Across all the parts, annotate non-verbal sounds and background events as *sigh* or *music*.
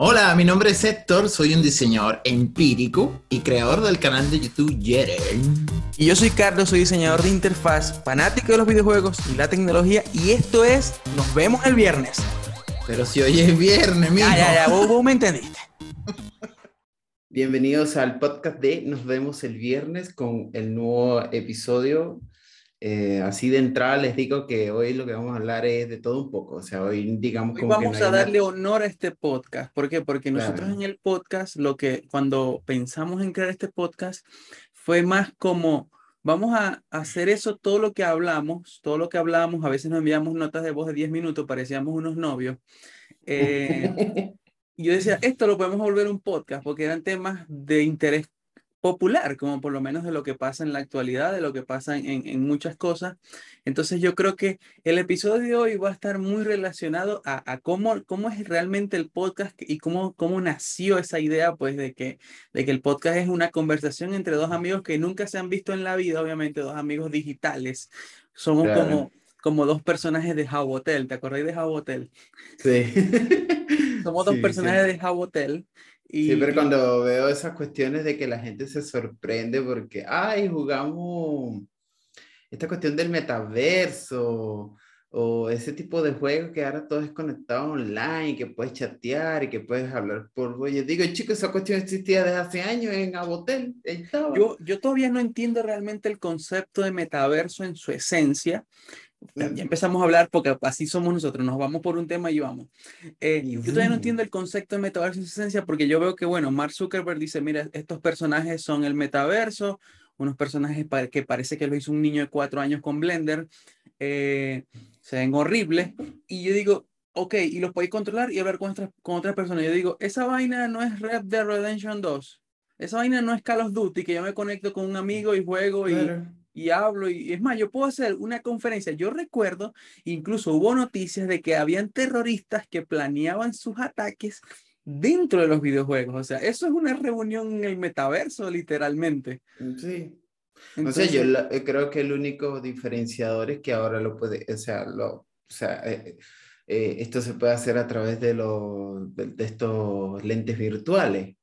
Hola, mi nombre es Héctor, soy un diseñador empírico y creador del canal de YouTube Yeren. Y yo soy Carlos, soy diseñador de interfaz, fanático de los videojuegos y la tecnología, y esto es Nos vemos el viernes. Pero si hoy es viernes, mijo. Ya, ya, ya, vos, vos me entendiste. Bienvenidos al podcast de Nos vemos el viernes con el nuevo episodio. Eh, así de entrada les digo que hoy lo que vamos a hablar es de todo un poco. O sea, hoy digamos Hoy como que vamos no a una- darle honor a este podcast. ¿Por qué? Porque nosotros Claro. en el podcast, lo que cuando pensamos en crear este podcast, fue más como vamos a hacer eso, todo lo que hablamos, todo lo que hablamos, a veces nos enviamos notas de voz de 10 minutos, parecíamos unos novios. Eh, *laughs* y yo decía, esto lo podemos volver un podcast, porque eran temas de interés popular, como por lo menos de lo que pasa en la actualidad, de lo que pasa en, en muchas cosas. Entonces yo creo que el episodio de hoy va a estar muy relacionado a, a cómo, cómo es realmente el podcast y cómo, cómo nació esa idea, pues, de que, de que el podcast es una conversación entre dos amigos que nunca se han visto en la vida, obviamente, dos amigos digitales. Somos Claro. como, como dos personajes de Hotel, ¿te acordáis de Hotel? Sí. *laughs* Somos dos Sí, personajes sí. de Hotel. Y, Siempre cuando veo esas cuestiones de que la gente se sorprende porque, ay, jugamos esta cuestión del metaverso o ese tipo de juegos que ahora todo es conectado online, que puedes chatear y que puedes hablar por voz. Yo digo, chicos, esa cuestión existía desde hace años en Abotel. Yo, yo todavía no entiendo realmente el concepto de metaverso en su esencia. Ya empezamos a hablar porque así somos nosotros, nos vamos por un tema y vamos. Eh, yo todavía no entiendo el concepto de metaverso en su esencia porque yo veo que, bueno, Mark Zuckerberg dice, mira, estos personajes son el metaverso, unos personajes que parece que lo hizo un niño de cuatro años con Blender, eh, se ven horribles, y yo digo, ok, y los podéis controlar y hablar con otras, con otras personas. Yo digo, esa vaina no es Red Dead Redemption 2. Esa vaina no es Call of Duty, que yo me conecto con un amigo y juego y, Claro. Y hablo. Y es más, yo puedo hacer una conferencia. Yo recuerdo, incluso hubo noticias de que habían terroristas que planeaban sus ataques dentro de los videojuegos. O sea, eso es una reunión en el metaverso, literalmente. Sí. O Entonces, sea, yo la- eh, creo que el único diferenciador es que ahora lo puede, o sea, lo, o sea, eh, eh, esto se puede hacer a través de, los, de, de estos lentes virtuales,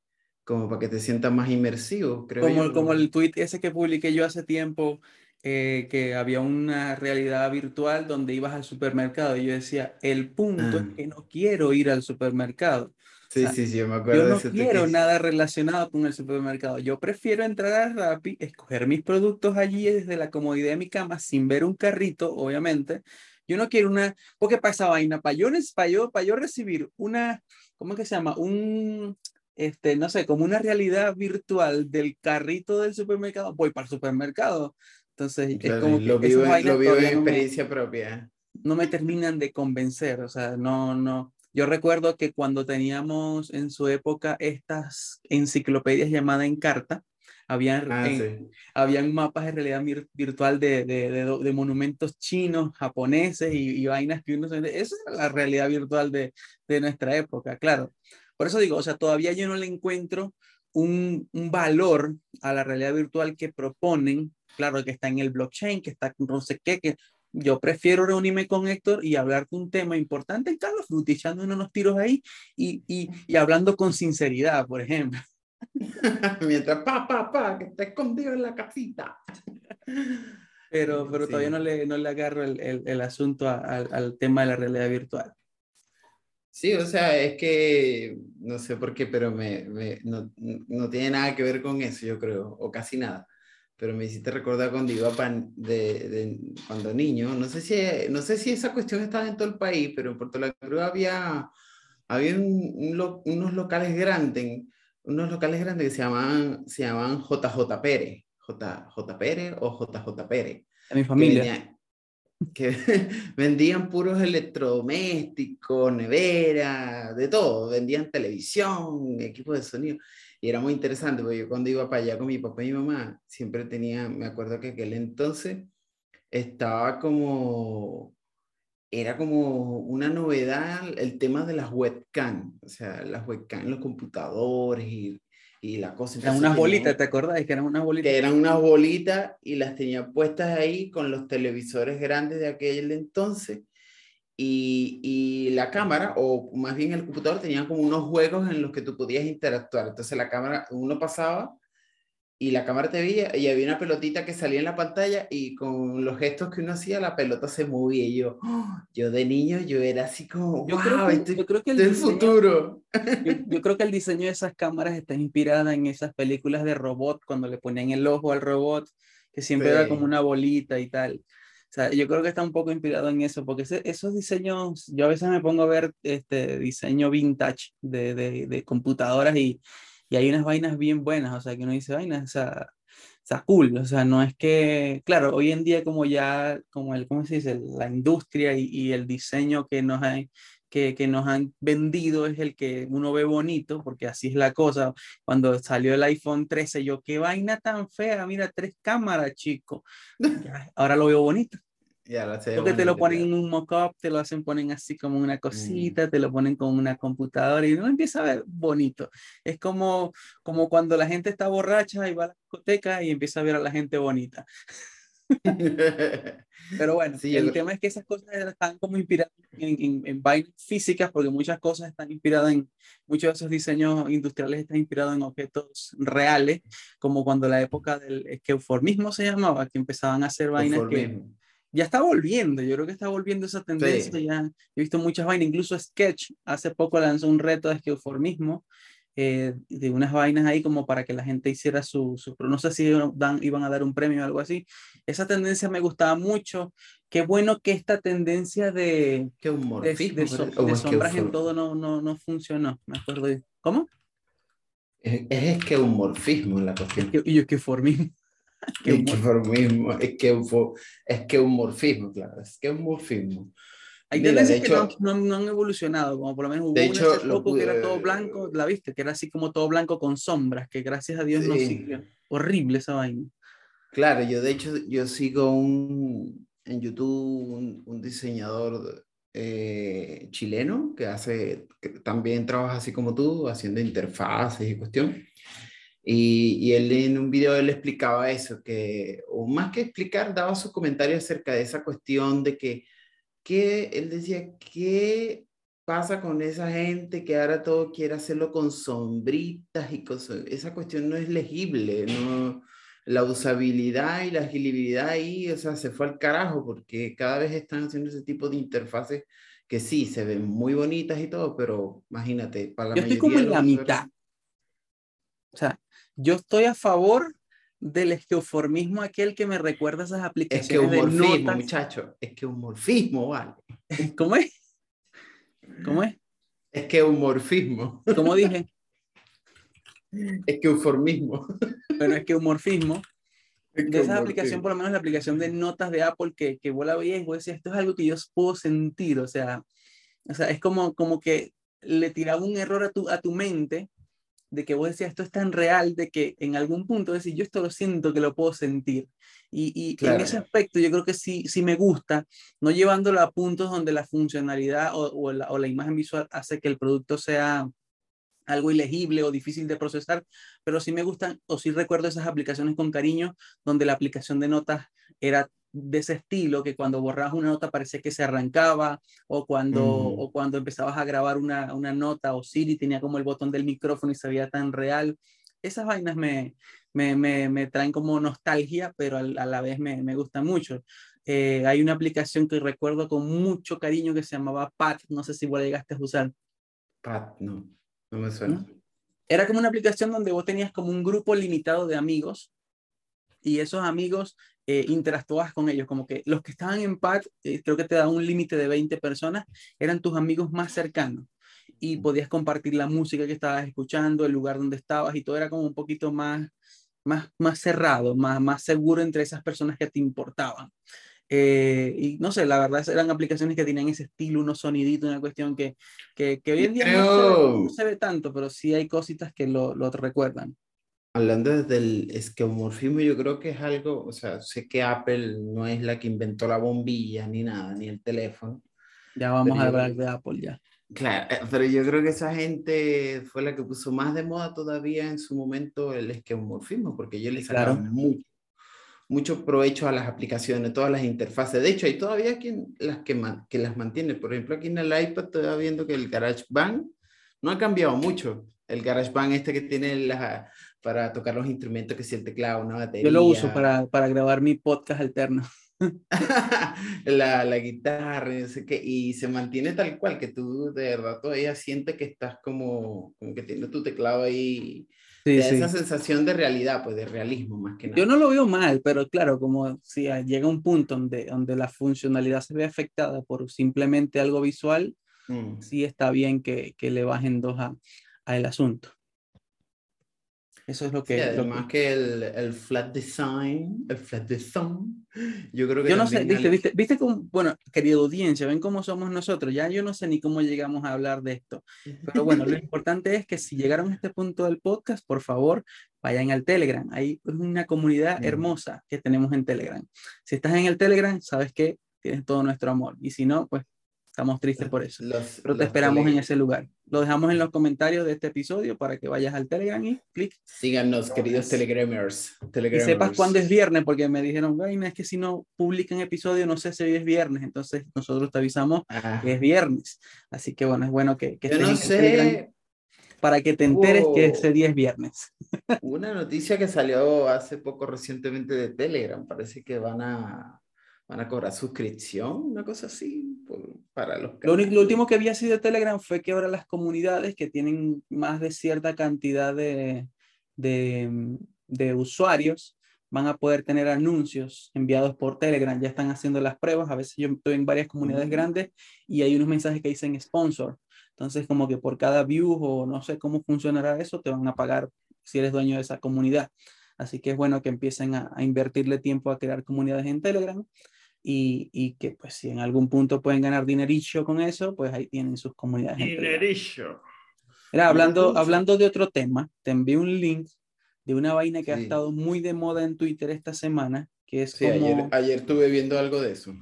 como para que te sientas más inmersivo, creo como, yo. como el tweet ese que publiqué yo hace tiempo, eh, que había una realidad virtual donde ibas al supermercado. Y yo decía, el punto Ah. es que no quiero ir al supermercado. Sí, sea, sí, sí, yo me acuerdo Yo de no ese tweet quiero nada relacionado con el supermercado. Yo prefiero entrar a Rappi, escoger mis productos allí desde la comodidad de mi cama sin ver un carrito, obviamente. Yo no quiero una, porque para esa vaina, para yo, para yo, para yo recibir una, ¿cómo es que se llama? Un, este, no sé, como una realidad virtual del carrito del supermercado, voy para el supermercado. Entonces, es Claro, como y lo que vivo, lo vivo en todavía no me- experiencia propia. no me terminan de convencer, o sea, no, no. Yo recuerdo que cuando teníamos en su época estas enciclopedias llamadas Encarta, habían, Ah, en- sí. habían mapas de realidad vir- virtual de, de, de de monumentos chinos, japoneses y, y vainas que uno se... Esa es la realidad virtual de, de nuestra época, claro. Por eso digo, o sea, todavía yo no le encuentro un, un valor a la realidad virtual que proponen, claro, que está en el blockchain, que está no sé qué, que yo prefiero reunirme con Héctor y hablar de un tema importante Carlos Frutti, echándonos unos tiros ahí y, y, y hablando con sinceridad, por ejemplo. *laughs* *laughs* Mientras, pa, pa, pa, que está escondido en la casita. Pero, pero Sí. todavía no le, no le agarro el, el, el asunto a- al, al tema de la realidad virtual. Sí, o sea, es que no sé por qué, pero me, me- no, no tiene nada que ver con eso, yo creo, o casi nada. Pero me hiciste recordar cuando iba pan- de, de- cuando niño, no sé si, no sé si esa cuestión estaba en todo el país, pero en Puerto La Cruz había, había un- un lo- unos locales grandes, unos locales grandes que se llamaban, se llamaban JJ Pérez, J, J Pérez o JJ Pérez A mi familia. Que *laughs* vendían puros electrodomésticos, nevera, de todo, vendían televisión, equipos de sonido, y era muy interesante, porque yo cuando iba para allá con mi papá y mi mamá, siempre tenía, me acuerdo que aquel entonces estaba como, era como una novedad el tema de las webcam, o sea, las webcam los computadores y, y la cosa. Eran unas tenía- bolitas, ¿te acordás? Que eran unas bolitas. que eran unas bolitas y las tenía puestas ahí con los televisores grandes de aquel entonces. y, y, la cámara, o más bien el computador, tenía como unos juegos en los que tú podías interactuar. Entonces la cámara, uno pasaba y la cámara te veía y había una pelotita que salía en la pantalla y con los gestos que uno hacía la pelota se movía y yo, ¡oh! yo de niño yo era así como, yo creo que, yo creo que el futuro. *laughs* Yo, creo que el diseño de esas cámaras está inspirada en esas películas de robot cuando le ponían el ojo al robot que siempre era como una bolita y tal. O sea, yo creo que está un poco inspirado en eso, porque esos diseños, yo a veces me pongo a ver este diseño vintage de, de, de computadoras y, y hay unas vainas bien buenas, o sea, que uno dice vainas, o sea, está cool, o sea, no es que, claro, hoy en día como ya, como el, ¿cómo se dice? La industria y, el diseño que nos, hay, que, que, nos han vendido es el que uno ve bonito, porque así es la cosa. Cuando salió el iPhone 13, yo, qué vaina tan fea, mira, tres cámaras, chico. Ahora lo veo bonito. Porque te lo ponen en un mock-up, te lo hacen ponen así como una mm. cosita, te lo ponen con una computadora y uno empieza a ver bonito. Es como, como cuando la gente está borracha y va a la discoteca y empieza a ver a la gente bonita. *laughs* Pero bueno, sí, el tema es que esas cosas están como inspiradas en, en, vainas físicas, porque muchas cosas están inspiradas en, muchos de esos diseños industriales están inspirados en objetos reales, como cuando la época del esqueuformismo se llamaba, que empezaban a hacer vainas que ya está volviendo, yo creo que está volviendo esa tendencia, ya he visto muchas vainas, incluso Sketch hace poco lanzó un reto de esqueuformismo, eh, de unas vainas ahí como para que la gente hiciera su, su no sé si dan, iban a dar un premio o algo así, esa tendencia me gustaba mucho, qué bueno que esta tendencia de, ¿Qué de, de, sombras en todo no, no, no funcionó, me acuerdo, ¿cómo? Es, es esqueumorfismo la cuestión. Y esqueuformismo. es *laughs* que morfismo, es que, es que un morfismo, claro, es que un morfismo. Hay tendencias que no, no, han evolucionado, como por lo menos hubo de hecho, que era todo blanco, la viste, que era así como todo blanco con sombras, que gracias a Dios no sigue. Horrible esa vaina. Claro, yo de hecho, yo sigo un, en YouTube un, un diseñador eh, chileno que hace, que también trabaja así como tú, haciendo interfaces y cuestión. Y, y, él en un video él explicaba eso, que, o más que explicar, daba su comentario acerca de esa cuestión de que, que él decía, ¿qué pasa con esa gente que ahora todo quiere hacerlo con sombritas y cosas? Esa cuestión no es legible, no, la usabilidad y la agilidad ahí, o sea, se fue al carajo porque cada vez están haciendo ese tipo de interfaces que sí, se ven muy bonitas y todo, pero imagínate, para la Yo estoy como en la mitad. O sea, yo estoy a favor del esqueuformismo aquel que me recuerda esas aplicaciones es que un morfismo, muchacho, es que un morfismo, vale. *laughs* ¿Cómo es? ¿Cómo es? Es que un morfismo. ¿Cómo dije? *laughs* Es que. Pero *laughs* es que de esa aplicación, por lo menos la aplicación de notas de Apple, que, que vos la veías y vos decías, esto es algo que yo puedo sentir, o sea, o sea es como, como que le tiraba un error a tu, a tu mente de que vos decías, esto es tan real, de que en algún punto decís, yo esto lo siento que lo puedo sentir. Y, y en ese aspecto yo creo que sí, sí me gusta, no llevándolo a puntos donde la funcionalidad o, o, la, o la imagen visual hace que el producto sea algo ilegible o difícil de procesar, pero sí me gustan o sí recuerdo esas aplicaciones con cariño donde la aplicación de notas era de ese estilo, que cuando borrabas una nota parecía que se arrancaba, o cuando, mm. o cuando empezabas a grabar una, una, nota, o Siri tenía como el botón del micrófono y se veía tan real. Esas vainas me, me, me, me traen como nostalgia, pero a, la vez me, me gustan mucho. Eh, hay una aplicación que recuerdo con mucho cariño que se llamaba Pat, no sé si vos la llegaste a usar. Pat, no, no me suena. Era como una aplicación donde vos tenías como un grupo limitado de amigos y esos amigos eh, interactuabas con ellos, como que los que estaban en PAC, eh, creo que te da un límite de 20 personas, eran tus amigos más cercanos y podías compartir la música que estabas escuchando, el lugar donde estabas y todo era como un poquito más, más, más cerrado, más, más seguro entre esas personas que te importaban. Eh, y no sé, la verdad eran aplicaciones que tenían ese estilo, unos soniditos, una cuestión que, que, que hoy en día no, se ve, tanto, pero sí hay cositas que lo, lo recuerdan hablando del esquemorfismo, yo creo que es algo, o sea, sé que Apple no es la que inventó la bombilla ni nada, ni el teléfono. Ya vamos a hablar de Apple ya. Claro, eh, pero yo creo que esa gente fue la que puso más de moda todavía en su momento el esquemorfismo, porque ellos le sacaron mucho, mucho provecho a las aplicaciones, todas las interfaces. De hecho, hay todavía quien las que, que las mantiene. Por ejemplo, aquí en el iPad estoy viendo que el GarageBand no ha cambiado mucho. El GarageBand este que tiene la, para tocar los instrumentos, que si el teclado, una batería. Yo lo uso para, para grabar mi podcast alterno. *laughs* *laughs* la, la, guitarra, no sé qué, y se mantiene tal cual, que tú de verdad todavía sientes que estás como, como que tienes tu teclado ahí Sí, esa sensación de realidad, pues de realismo más que nada. Yo no lo veo mal, pero claro, como si llega un punto donde, donde la funcionalidad se ve afectada por simplemente algo visual, mm. sí está bien que, que le bajen dos a, a el asunto. Eso es lo que... además que, el, el, flat design, el flat design, *laughs* yo creo que... Yo no sé, viste, viste, viste cómo, bueno, querido audiencia, ven cómo somos nosotros, ya yo no sé ni cómo llegamos a hablar de esto, pero bueno, lo *laughs* importante es que si llegaron a este punto del podcast, por favor, vayan al Telegram, ahí es una comunidad hermosa que tenemos en Telegram. Si estás en el Telegram, sabes que tienes todo nuestro amor, y si no, pues Estamos tristes por eso. Pero te esperamos en ese lugar. Lo dejamos en los comentarios de este episodio para que vayas al Telegram y clic. Síganos, queridos Telegramers. Y sepas cuándo es viernes, porque me dijeron, es que si no publican episodio, no sé si hoy es viernes. Entonces nosotros te avisamos ah. que es viernes. Así que bueno, es bueno que, que Yo no sé. para que te enteres que ese día es viernes. Una noticia que salió hace poco recientemente de Telegram. Parece que van a van a cobrar suscripción, una cosa así, para los... Lo, único, lo, último que había sido de Telegram fue que ahora las comunidades que tienen más de cierta cantidad de, de, de usuarios van a poder tener anuncios enviados por Telegram, ya están haciendo las pruebas, a veces yo estoy en varias comunidades grandes y hay unos mensajes que dicen sponsor, entonces como que por cada view o no sé cómo funcionará eso, te van a pagar si eres dueño de esa comunidad. Así que es bueno que empiecen a, a invertirle tiempo a crear comunidades en Telegram y, y, que pues si en algún punto pueden ganar dinerillo con eso, pues ahí tienen sus comunidades. Dinerillo. Era, hablando, hablando de otro tema, te envié un link de una vaina que ha estado muy de moda en Twitter esta semana, que es sí, Ayer, ayer estuve viendo algo de eso.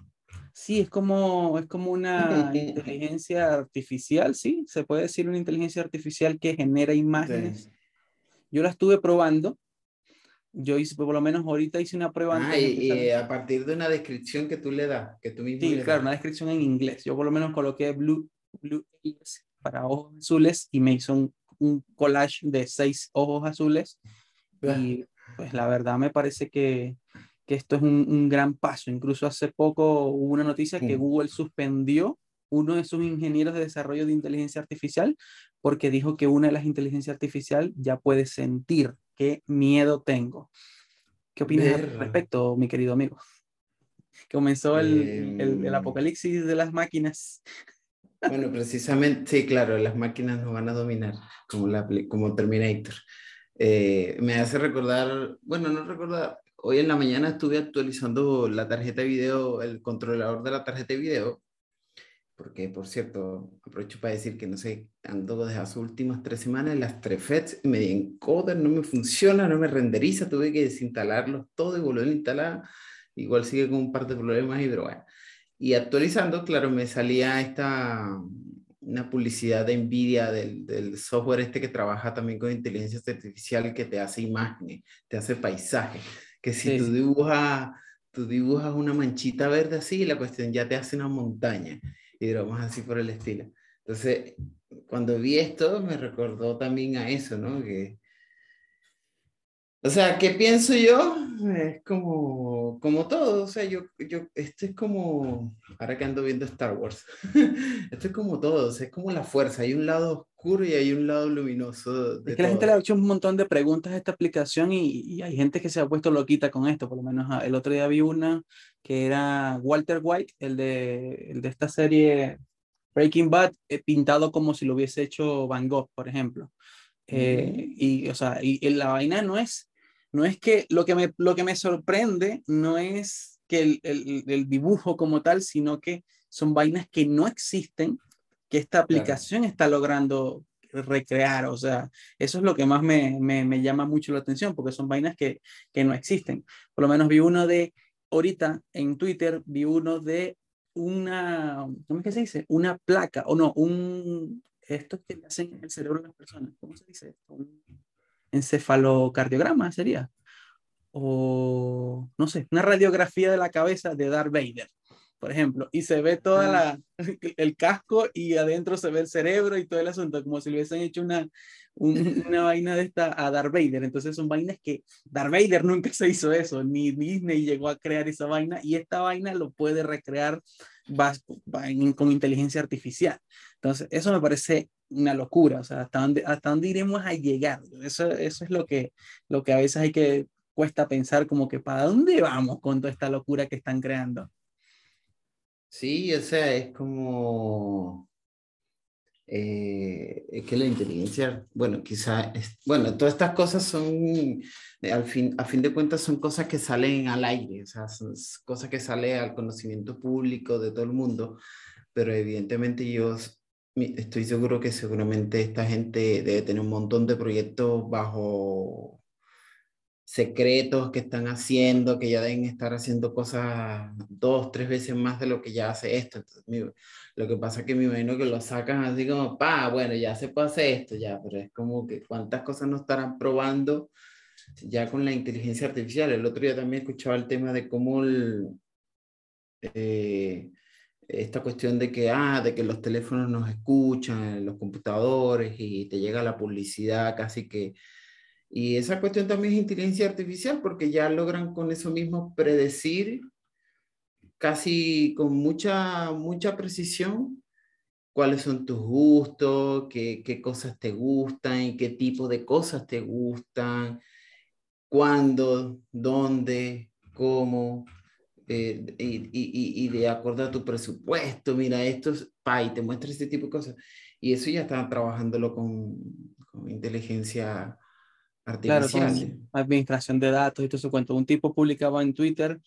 Sí, es como, es como una *laughs* inteligencia artificial, sí, se puede decir una inteligencia artificial que genera imágenes. Yo la estuve probando yo hice, por lo menos ahorita hice una prueba. Ah, y, a partir de una descripción que tú le das, que tú mismo Sí, claro, una descripción en inglés. Yo por lo menos coloqué blue, blue para ojos azules y me hizo un, un collage de seis ojos azules. Y pues la verdad me parece que, que esto es un, un, gran paso. Incluso hace poco hubo una noticia que Google suspendió uno de sus ingenieros de desarrollo de inteligencia artificial porque dijo que una de las inteligencias artificial ya puede sentir qué miedo tengo. ¿Qué opinas al respecto, mi querido amigo? Comenzó el, el, em. apocalipsis de las máquinas. Bueno, precisamente, sí, claro, las máquinas nos van a dominar, como, la, como Terminator. Eh, me hace recordar, bueno, no recordar, hoy en la mañana estuve actualizando la tarjeta de video, el controlador de la tarjeta de video, porque por cierto, aprovecho para decir que no sé, ando desde las últimas tres semanas, las tres FEDs me di encoder, no me funciona, no me renderiza, tuve que desinstalarlos todo y volver a instalar, igual sigue con un par de problemas y bueno. Y actualizando, claro, me salía esta, una publicidad de Nvidia del, del, software este que trabaja también con inteligencia artificial que te hace imágenes, te hace paisaje, que si tú dibujas tú dibujas una manchita verde así, la cuestión ya te hace una montaña y bromas así por el estilo. Entonces, cuando vi esto, me recordó también a eso, ¿no? Que, o sea, ¿qué pienso yo? Es como, como todo, o sea, yo, yo, esto es como, ahora que ando viendo Star Wars, *laughs* esto es como todo, o sea, es como la fuerza, hay un lado oscuro y hay un lado luminoso. es que la gente le ha hecho un montón de preguntas a esta aplicación y, y, hay gente que se ha puesto loquita con esto, por lo menos ah, el otro día vi una que era Walter White, el de, el de esta serie Breaking Bad, eh, pintado como si lo hubiese hecho Van Gogh, por ejemplo. Eh, y, o sea, y, y la vaina no es no es que lo que me, lo que me sorprende no es que el, el, el dibujo como tal, sino que son vainas que no existen, que esta aplicación claro. está logrando recrear, o sea, eso es lo que más me, me, me, llama mucho la atención, porque son vainas que, que no existen. Por lo menos vi uno de, ahorita en Twitter, vi uno de una, ¿cómo es que se dice? Una placa, o no, un, esto que hacen en el cerebro de las personas, ¿cómo se dice? Un, encefalocardiograma sería. o, no sé, una radiografía de la cabeza de Darth Vader, por ejemplo, y se ve toda la, el casco y adentro se ve el cerebro y todo el asunto, como si le hubiesen hecho una, *laughs* una vaina de esta a Darth Vader. Entonces son vainas que Darth Vader nunca se hizo eso, ni Disney llegó a crear esa vaina y esta vaina lo puede recrear con inteligencia artificial. Entonces, eso me parece una locura, o sea, hasta dónde, hasta dónde iremos a llegar. Eso, eso es lo que, lo que a veces hay que cuesta pensar como que para dónde vamos con toda esta locura que están creando. Sí, o sea, es como eh, es que la inteligencia, bueno, quizá, bueno, todas estas cosas son, al fin, a fin de cuentas, son cosas que salen al aire, o sea, son cosas que salen al conocimiento público de todo el mundo, pero evidentemente yo estoy seguro que seguramente esta gente debe tener un montón de proyectos bajo secretos que están haciendo, que ya deben estar haciendo cosas dos, tres veces más de lo que ya hace esto. Entonces, lo que pasa es que me imagino que lo sacan así como, pa, bueno, ya se puede hacer esto, ya, pero es como que cuántas cosas no estarán probando ya con la inteligencia artificial. El otro día también escuchaba el tema de cómo el, eh, esta cuestión de que, ah, de que los teléfonos nos escuchan, los computadores y te llega la publicidad casi que... Y esa cuestión también es inteligencia artificial porque ya logran con eso mismo predecir casi con mucha, mucha precisión cuáles son tus gustos, qué, qué cosas te gustan y qué tipo de cosas te gustan, cuándo, dónde, cómo, eh, y, y, y, de acuerdo a tu presupuesto, mira, esto es, pa, y te muestra este tipo de cosas. Y eso ya están trabajándolo con, con inteligencia artificial. Claro, administración de datos y todo eso cuento. Un tipo publicaba en Twitter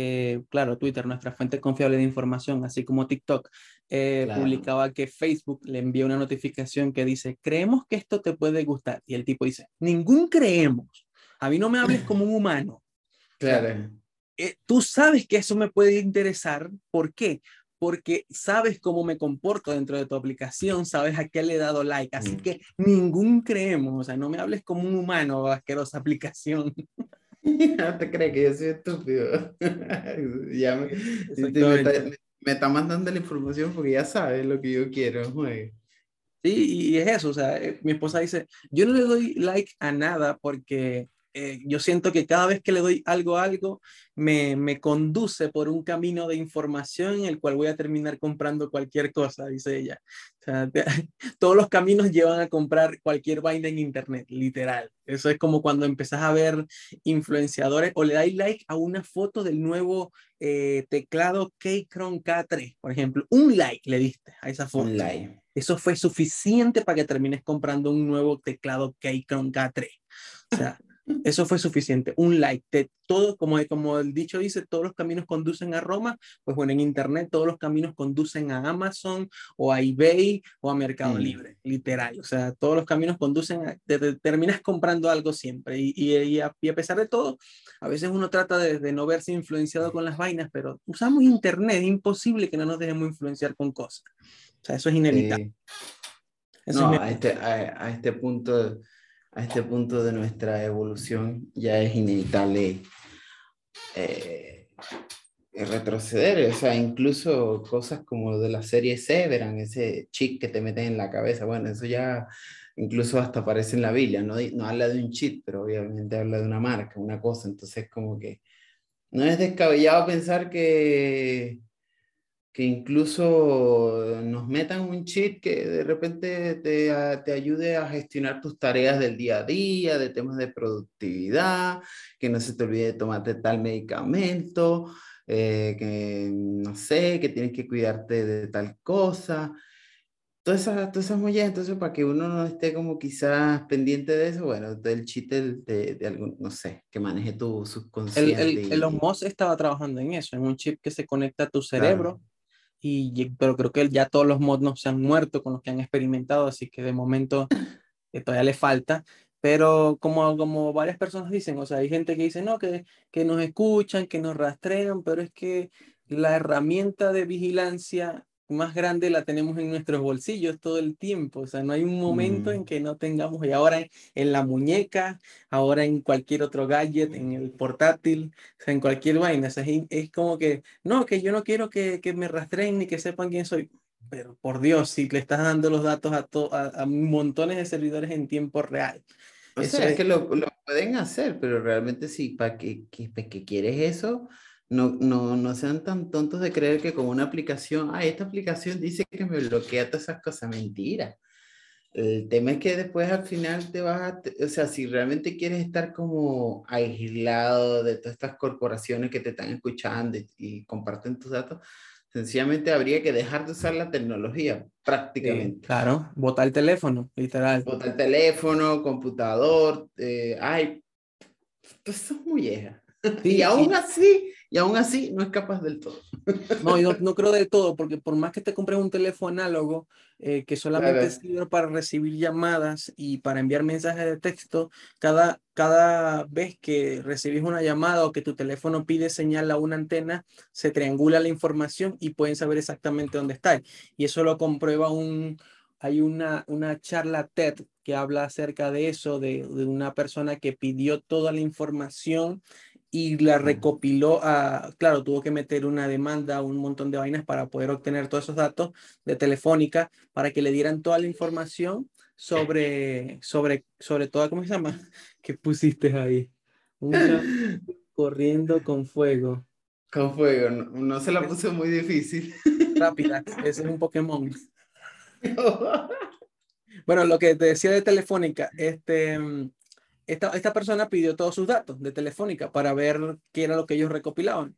eh, claro, Twitter, nuestra fuente confiable de información, así como TikTok, eh, publicaba que Facebook le envió una notificación que dice, creemos que esto te puede gustar. Y el tipo dice, ningún creemos. A mí no me hables como un humano. Claro. Eh, tú sabes que eso me puede interesar. ¿Por qué? Porque sabes cómo me comporto dentro de tu aplicación, sabes a qué le he dado like. Así mm. que ningún creemos. O sea, no me hables como un humano, asquerosa aplicación. *laughs* No te crees que yo soy estúpido. *laughs* ya me, me, está, mandando la información porque ya sabes lo que yo quiero. Sí, y es eso. O sea, eh, mi esposa dice: Yo no le doy like a nada porque eh, yo siento que cada vez que le doy algo a algo, me, me, conduce por un camino de información en el cual voy a terminar comprando cualquier cosa, dice ella. O sea, *laughs* todos los caminos llevan a comprar cualquier vaina en Internet, literal. Eso es como cuando empezás a ver influenciadores o le dais like a una foto del nuevo eh, teclado Keychron K3, por ejemplo. Un like le diste a esa foto. Un like. Eso fue suficiente para que termines comprando un nuevo teclado Keychron K3. O sea, eso fue suficiente. Un like. De todo, como, como el dicho dice, todos los caminos conducen a Roma. Pues bueno, en Internet todos los caminos conducen a Amazon o a eBay o a Mercado mm. Libre, literal. O sea, todos los caminos conducen a... terminas comprando algo siempre. Y, y, a, pesar de todo, a veces uno trata de, no verse influenciado con las vainas, pero usamos Internet. Es imposible que no nos dejemos influenciar con cosas. O sea, eso es inevitable. no, A, este, a este punto a este punto de nuestra evolución ya es inevitable eh, retroceder, o sea, incluso cosas como de la serie Severan, ese chip que te meten en la cabeza, bueno, eso ya incluso hasta aparece en la Biblia, no, no habla de un chip, pero obviamente habla de una marca, una cosa, entonces como que no es descabellado pensar que que incluso nos metan un chip que de repente te, te, ayude a gestionar tus tareas del día a día, de temas de productividad, que no se te olvide de tomarte tal medicamento, eh, que no sé, que tienes que cuidarte de tal cosa. Todas esas, todas esas mollas, entonces para que uno no esté como quizás pendiente de eso, bueno, del chip de, de, algún, no sé, que maneje tu subconsciente. El, el, Elon Musk estaba trabajando en eso, en un chip que se conecta a tu cerebro y, pero creo que ya todos los mods se han muerto con los que han experimentado, así que de momento eh, todavía le falta. Pero como, como varias personas dicen, o sea, hay gente que dice, no, que, que nos escuchan, que nos rastrean, pero es que la herramienta de vigilancia más grande la tenemos en nuestros bolsillos todo el tiempo. O sea, no hay un momento en mm. que no tengamos, y ahora en, la muñeca, ahora en cualquier otro gadget, en el portátil, o sea, en cualquier vaina. O sea, es, como que, no, que yo no quiero que, que, me rastreen ni que sepan quién soy. Pero por Dios, si le estás dando los datos a, a, a montones de servidores en tiempo real. O sea, es que lo, lo, pueden hacer, pero realmente sí, ¿para qué, qué, qué quieres eso? No, no, no sean tan tontos de creer que con una aplicación, ah, esta aplicación dice que me bloquea todas esas cosas. Mentira. El tema es que después al final te vas a, o sea, si realmente quieres estar como aislado de todas estas corporaciones que te están escuchando y, comparten tus datos, sencillamente habría que dejar de usar la tecnología, prácticamente. claro, botar el teléfono, literal. Botar el teléfono, computador, eh, ay, pues eso es muy *laughs* y aún así, y aún así no es capaz del todo. *laughs* No, yo no creo del todo, porque por más que te compres un teléfono análogo eh, que solamente sirve para recibir llamadas y para enviar mensajes de texto, cada, cada vez que recibes una llamada o que tu teléfono pide señal a una antena, se triangula la información y pueden saber exactamente dónde está. Y eso lo comprueba un, hay una, una charla TED que habla acerca de eso, de, de, una persona que pidió toda la información y la recopiló a, claro, tuvo que meter una demanda, un montón de vainas para poder obtener todos esos datos de Telefónica para que le dieran toda la información sobre, sobre, sobre toda, ¿cómo se llama? *laughs* ¿Qué pusiste ahí? *laughs* corriendo con fuego. Con fuego, no, se la puse muy difícil. *laughs* Rápida, ese es un Pokémon. bueno, lo que te decía de Telefónica, este, esta, persona pidió todos sus datos de Telefónica para ver qué era lo que ellos recopilaban.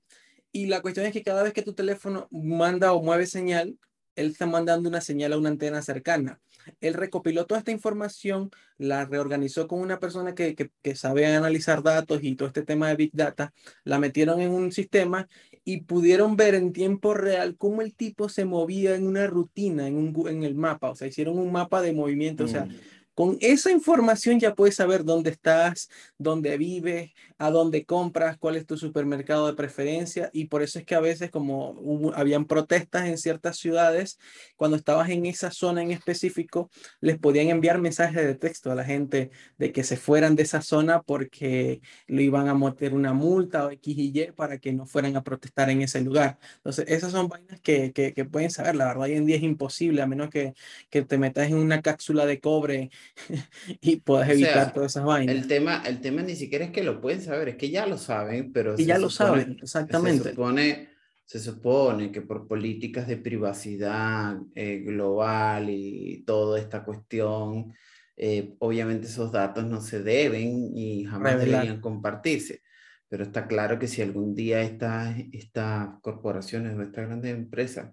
Y la cuestión es que cada vez que tu teléfono manda o mueve señal, él está mandando una señal a una antena cercana. Él recopiló toda esta información, la reorganizó con una persona que, que, sabe analizar datos y todo este tema de Big Data, la metieron en un sistema y pudieron ver en tiempo real cómo el tipo se movía en una rutina, en, un, en el mapa. O sea, hicieron un mapa de movimiento. O sea, mm. Con esa información ya puedes saber dónde estás, dónde vives, a dónde compras, cuál es tu supermercado de preferencia. Y por eso es que a veces como habían protestas en ciertas ciudades, cuando estabas en esa zona en específico, les podían enviar mensajes de texto a la gente de que se fueran de esa zona porque lo iban a meter una multa o X y Y para que no fueran a protestar en ese lugar. Entonces, esas son vainas que, que, que pueden saber. La verdad, hoy en día es imposible, a menos que, que te metas en una cápsula de cobre *laughs* y puedes evitar todas esas vainas. El tema, el tema ni siquiera es que lo pueden saber, es que ya lo saben, pero... Y ya lo saben, exactamente. Se supone, se supone que por políticas de privacidad eh, global y toda esta cuestión, eh, obviamente esos datos no se deben y jamás deberían compartirse. Pero está claro que si algún día estas, estas corporaciones o estas grandes empresas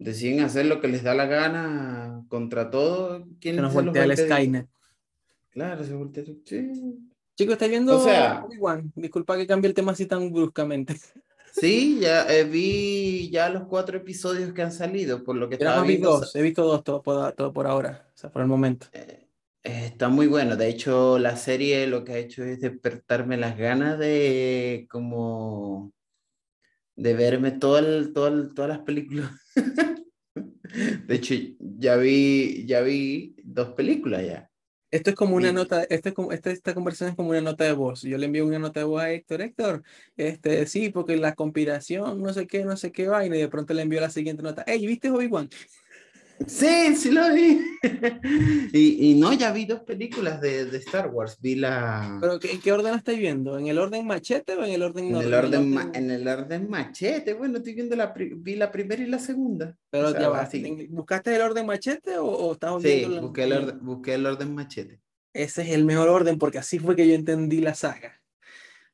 deciden hacer lo que les da la gana contra todo. ¿Quién se nos voltea el Skynet. Claro, se voltea. Sí. Chicos, ¿está viendo o sea, Disculpa que cambie el tema así tan bruscamente. *laughs* Sí, ya eh, vi ya los cuatro episodios que han salido, por lo que estaba viendo. Dos, he visto dos, todo por, todo por ahora, o sea, por el momento. Eh, está muy bueno. De hecho, la serie lo que ha hecho es despertarme las ganas de como de verme todo el, todo todas las películas. *laughs* de hecho, ya vi, ya vi dos películas ya. Esto es como una nota, esto es como, esta, esta conversación es como una nota de voz. Yo le envío una nota de voz a Héctor, Héctor, este, sí, porque la conspiración, no sé qué, no sé qué vaina, y de pronto le envío la siguiente nota. Hey, ¿viste Obi-Wan? Sí, sí lo vi. *laughs* y, y, no, ya vi dos películas de, de, Star Wars. Vi la. ¿Pero en qué orden la viendo? ¿En el orden machete o en el orden en el orden, en el orden machete. Bueno, estoy viendo la. Vi la primera y la segunda. Pero ya va. ¿Buscaste el orden machete o, o estás Sí, busqué, el orden, busqué el orden machete. Ese es el mejor orden porque así fue que yo entendí la saga.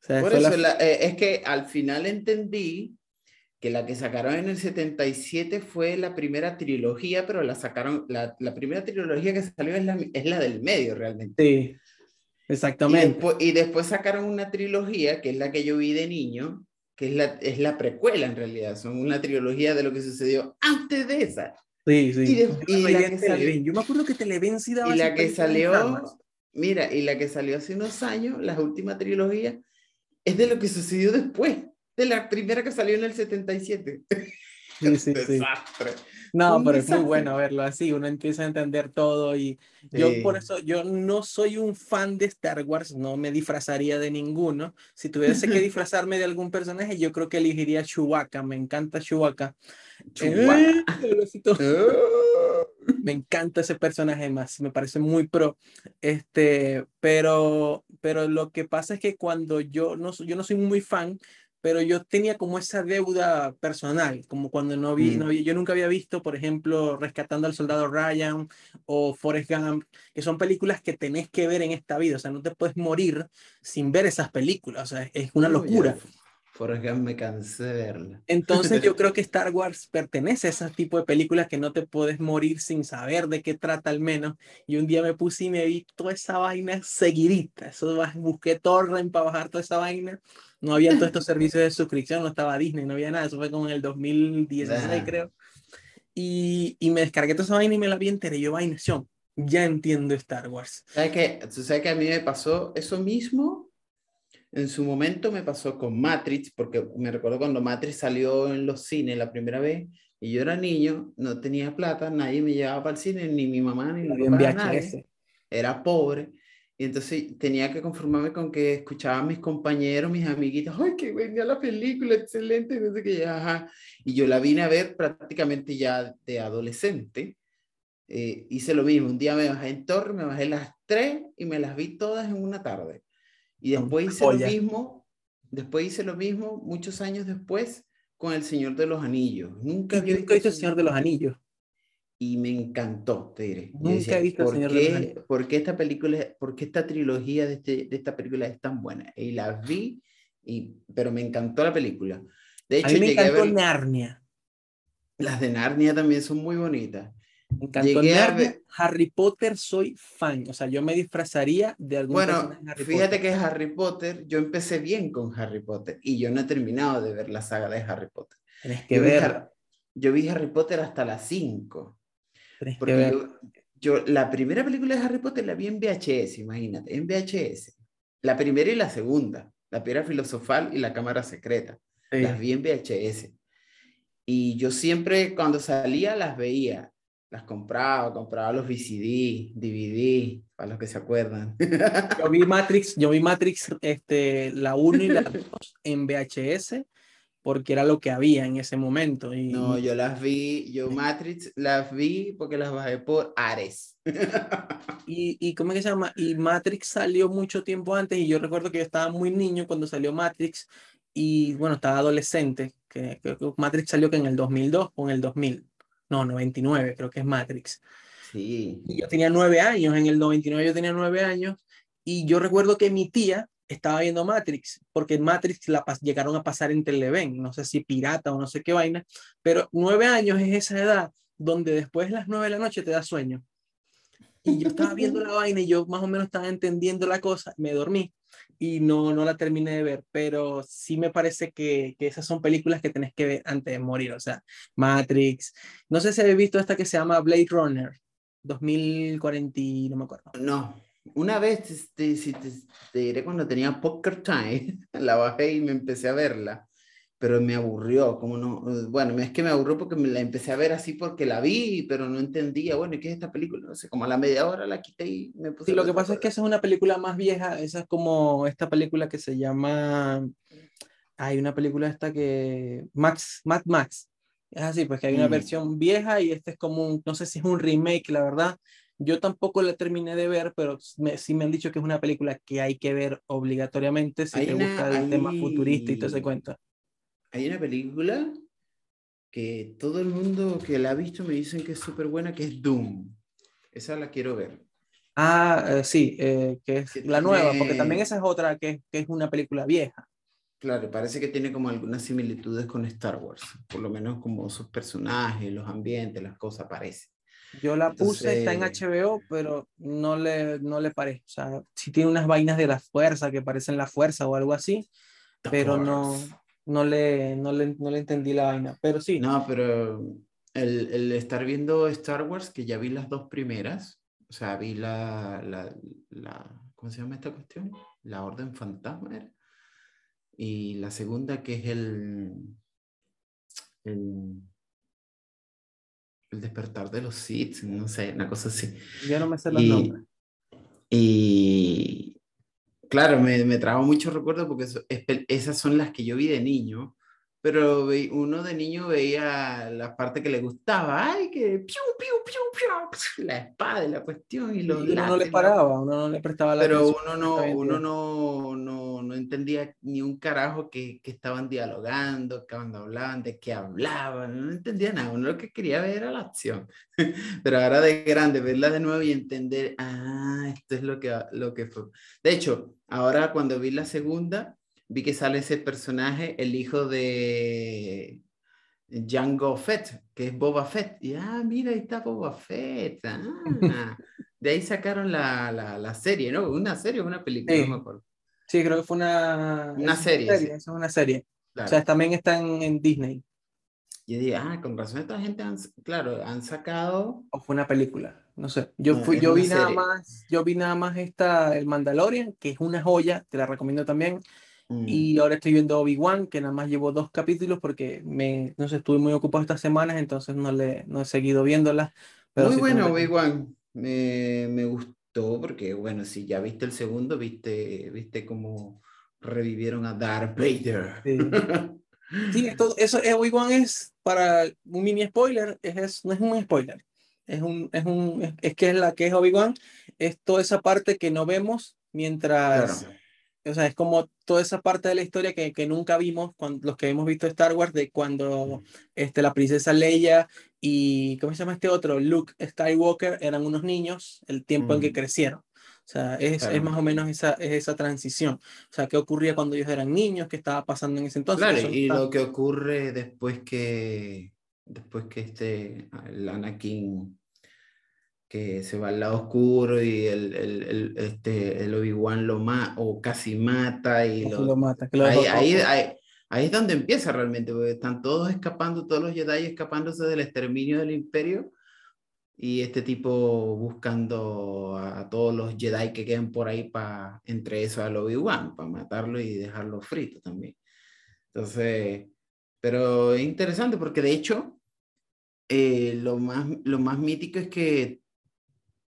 Por eso eh, es que al final entendí que la que sacaron en el 77 fue la primera trilogía, pero la sacaron, la, la primera trilogía que salió es la, es la del medio realmente. Sí, exactamente. Y después, y después, sacaron una trilogía, que es la que yo vi de niño, que es la, es la precuela en realidad, son una trilogía de lo que sucedió antes de esa. Sí, sí. Y, la que salió, yo me acuerdo que Televen sí daba Y la que salió, mira, y la que salió hace unos años, la última trilogía, es de lo que sucedió después de la primera que salió en el 77. Sí, sí, sí. No, pero es muy bueno verlo así, uno empieza a entender todo y yo por eso, yo no soy un fan de Star Wars, no me disfrazaría de ninguno. Si tuviese que *laughs* disfrazarme de algún personaje, yo creo que elegiría Chewbacca, me encanta Chewbacca. Chewbacca. *laughs* me encanta ese personaje más, me parece muy pro. Este, pero, pero lo que pasa es que cuando yo no, yo no soy muy fan, pero yo tenía como esa deuda personal, como cuando no vi, no vi, yo nunca había visto, por ejemplo, Rescatando al Soldado Ryan o Forrest Gump, que son películas que tenés que ver en esta vida, o sea, no te puedes morir sin ver esas películas, o sea, es una locura. Forrest Gump me cansé de verla. Entonces yo *laughs* creo que Star Wars pertenece a ese tipo de películas que no te puedes morir sin saber de qué trata al menos. Y un día me puse y me vi toda esa vaina seguidita. Eso busqué torrent para bajar toda esa vaina no había todos estos servicios de suscripción, no estaba Disney, no había nada, eso fue como en el 2016 creo. Y, y, me descargué toda esa vaina y me la vi entera y yo, vaina, ya entiendo Star Wars. ¿Sabes que, ¿Sabes que a mí me pasó eso mismo? En su momento me pasó con Matrix, porque me recuerdo cuando Matrix salió en los cines la primera vez, y yo era niño, no tenía plata, nadie me llevaba para el cine, ni mi mamá, ni mi papá, nadie. Era pobre. Y entonces tenía que conformarme con que escuchaba a mis compañeros, mis amiguitos, ¡ay, qué buena la película! Excelente, no sé qué, ajá. Y yo la vine a ver prácticamente ya de adolescente. Eh, hice lo mismo, un día me bajé en Torre, me bajé las tres y me las vi todas en una tarde. Y después hice lo mismo, después hice lo mismo muchos años después con El Señor de los Anillos. Nunca había visto El Señor de los Anillos y me encantó, te diré. Nunca he visto ¿por Señor qué, ¿por qué esta película, por qué esta trilogía de, este, de esta película es tan buena? Y la vi, y, pero me encantó la película. De hecho, a mí me encantó Narnia. Las de Narnia también son muy bonitas. Me encantó Narnia. Harry Potter soy fan, o sea, yo me disfrazaría de algún Bueno, fíjate que Harry Potter, yo empecé bien con Harry Potter y yo no he terminado de ver la saga de Harry Potter. Tienes que ver. yo vi Harry Potter hasta las 5 porque yo, la primera película de Harry Potter la vi en VHS, imagínate, en VHS. La primera y la segunda, la piedra filosofal y la cámara secreta. Las vi en VHS. Y yo siempre cuando salía las veía, las compraba, compraba los VCD, DVD, para los que se acuerdan. Yo vi Matrix, yo vi Matrix, este, la 1 y la *laughs* 2 en VHS porque era lo que había en ese momento. Y... No, yo las vi, yo Matrix las vi porque las bajé por Ares. *laughs* y, y ¿cómo es que se llama? Y Matrix salió mucho tiempo antes y yo recuerdo que yo estaba muy niño cuando salió Matrix y bueno, estaba adolescente, que, que Matrix salió que en el 2002 o en el 2000, no, 99 creo que es Matrix. Sí. Y yo tenía nueve años, en el 99 yo tenía nueve años y yo recuerdo que mi tía estaba viendo Matrix, porque Matrix la llegaron a pasar en Televen, no sé si pirata o no sé qué vaina, pero nueve años es esa edad donde después de las nueve de la noche te da sueño. Y yo estaba viendo la *laughs* vaina y yo más o menos estaba entendiendo la cosa, me dormí y no, no la terminé de ver, pero sí me parece que, que esas son películas que tenés que ver antes de morir, o sea, Matrix, no sé si habéis visto esta que se llama Blade Runner, 2040, no me acuerdo. No, una vez, este, si te, diré cuando tenía Poker Time, *laughs* la bajé y me empecé a verla, pero me aburrió, como no, bueno, es que me aburrió porque me la empecé a ver así porque la vi, pero no entendía, bueno, ¿qué es esta película? No sé, como a la media hora la quité y me puse... Sí, lo que pasa es que esa es una película más vieja, esa es como esta película que se llama, hay una película esta que, Max, Mad Max, es así, pues que hay una mm. versión vieja y este es como un, no sé si es un remake, la verdad, yo tampoco la terminé de ver, pero sí me han dicho que es una película que hay que ver obligatoriamente si te gusta el tema futurista y todo ese cuento. Hay una película que todo el mundo que la ha visto me dicen que es súper buena, que es Doom. Esa la quiero ver. Ah, eh, sí, eh, que es la nueva, porque también esa es otra que, que es una película vieja. Claro, parece que tiene como algunas similitudes con Star Wars, por lo menos como sus personajes, los ambientes, las cosas parecen. Yo la puse, está en HBO, pero no le, no le parece. O sea, si tiene unas vainas de la fuerza que parecen la fuerza o algo así, pero no, no, le, no, le, no le entendí la vaina. Pero sí. No, pero el, el, estar viendo Star Wars, que ya vi las dos primeras, o sea, vi la, la, la ¿cómo se llama esta cuestión? La Orden Fantasma Y la segunda, que es el, el El despertar de los Sith, no sé, una cosa así. Yo no me sé los nombres. Y claro, me, me trajo muchos recuerdos porque esas son las que yo vi de niño pero uno de niño veía la parte que le gustaba, ay, que piu, piu, piu, piu, *laughs* la espada y la cuestión y los uno no le paraba, uno no le prestaba la Pero uno no, uno no, no, no, entendía ni un carajo que, que estaban dialogando, cuando hablaban, de qué hablaban, no entendía nada, uno lo que quería ver era la acción. *laughs* Pero ahora de grande, verla de nuevo y entender, ah, esto es lo que, lo que fue. De hecho, ahora cuando vi la segunda, vi que sale ese personaje, el hijo de Django Fett, que es Boba Fett. Y ah, mira, ahí está Boba Fett. Ah, *laughs* de ahí sacaron la, la, la, serie, ¿no? ¿Una serie o una película? Sí. No me acuerdo. Sí, creo que fue una, una serie. sí. Es una serie. Claro. O sea, también están en Disney. Yo dije, ah, con razón esta gente, han, claro, han sacado... O fue una película, no sé. Yo, fui, no, yo vi nada más, yo vi nada más esta, el Mandalorian, que es una joya, te la recomiendo también. Mm. Y ahora estoy viendo Obi-Wan, que nada más llevo dos capítulos porque me, no sé, estuve muy ocupado estas semanas, entonces no, le, no he seguido viéndolas. Pero muy sí bueno, Obi-Wan. Me, me, gustó porque, bueno, si ya viste el segundo, viste, viste cómo revivieron a Darth Vader. Sí, *laughs* sí esto, eso, Obi-Wan es, para un mini spoiler, es, es, no es un spoiler. Es, un, es, un, es, es que es la que es Obi-Wan, es toda esa parte que no vemos mientras... Claro o sea, es como toda esa parte de la historia que, que nunca vimos, cuando, los que hemos visto Star Wars, de cuando este, la princesa Leia y, ¿cómo se llama este otro? Luke Skywalker eran unos niños, el tiempo mm. en que crecieron. O sea, es, claro. es, más o menos esa, es esa transición. O sea, ¿qué ocurría cuando ellos eran niños? ¿Qué estaba pasando en ese entonces? Claro, y lo que ocurre después que, después que este, el Anakin que se va al lado oscuro y el, el, el este, el Obi-Wan lo mata o casi mata y lo, lo mata. Lo ahí, ahí, ahí, ahí, es donde empieza realmente, porque están todos escapando, todos los Jedi escapándose del exterminio del imperio y este tipo buscando a todos los Jedi que queden por ahí para, entre eso al Obi-Wan, para matarlo y dejarlo frito también. Entonces, pero es interesante porque de hecho, eh, lo, más, lo más mítico es que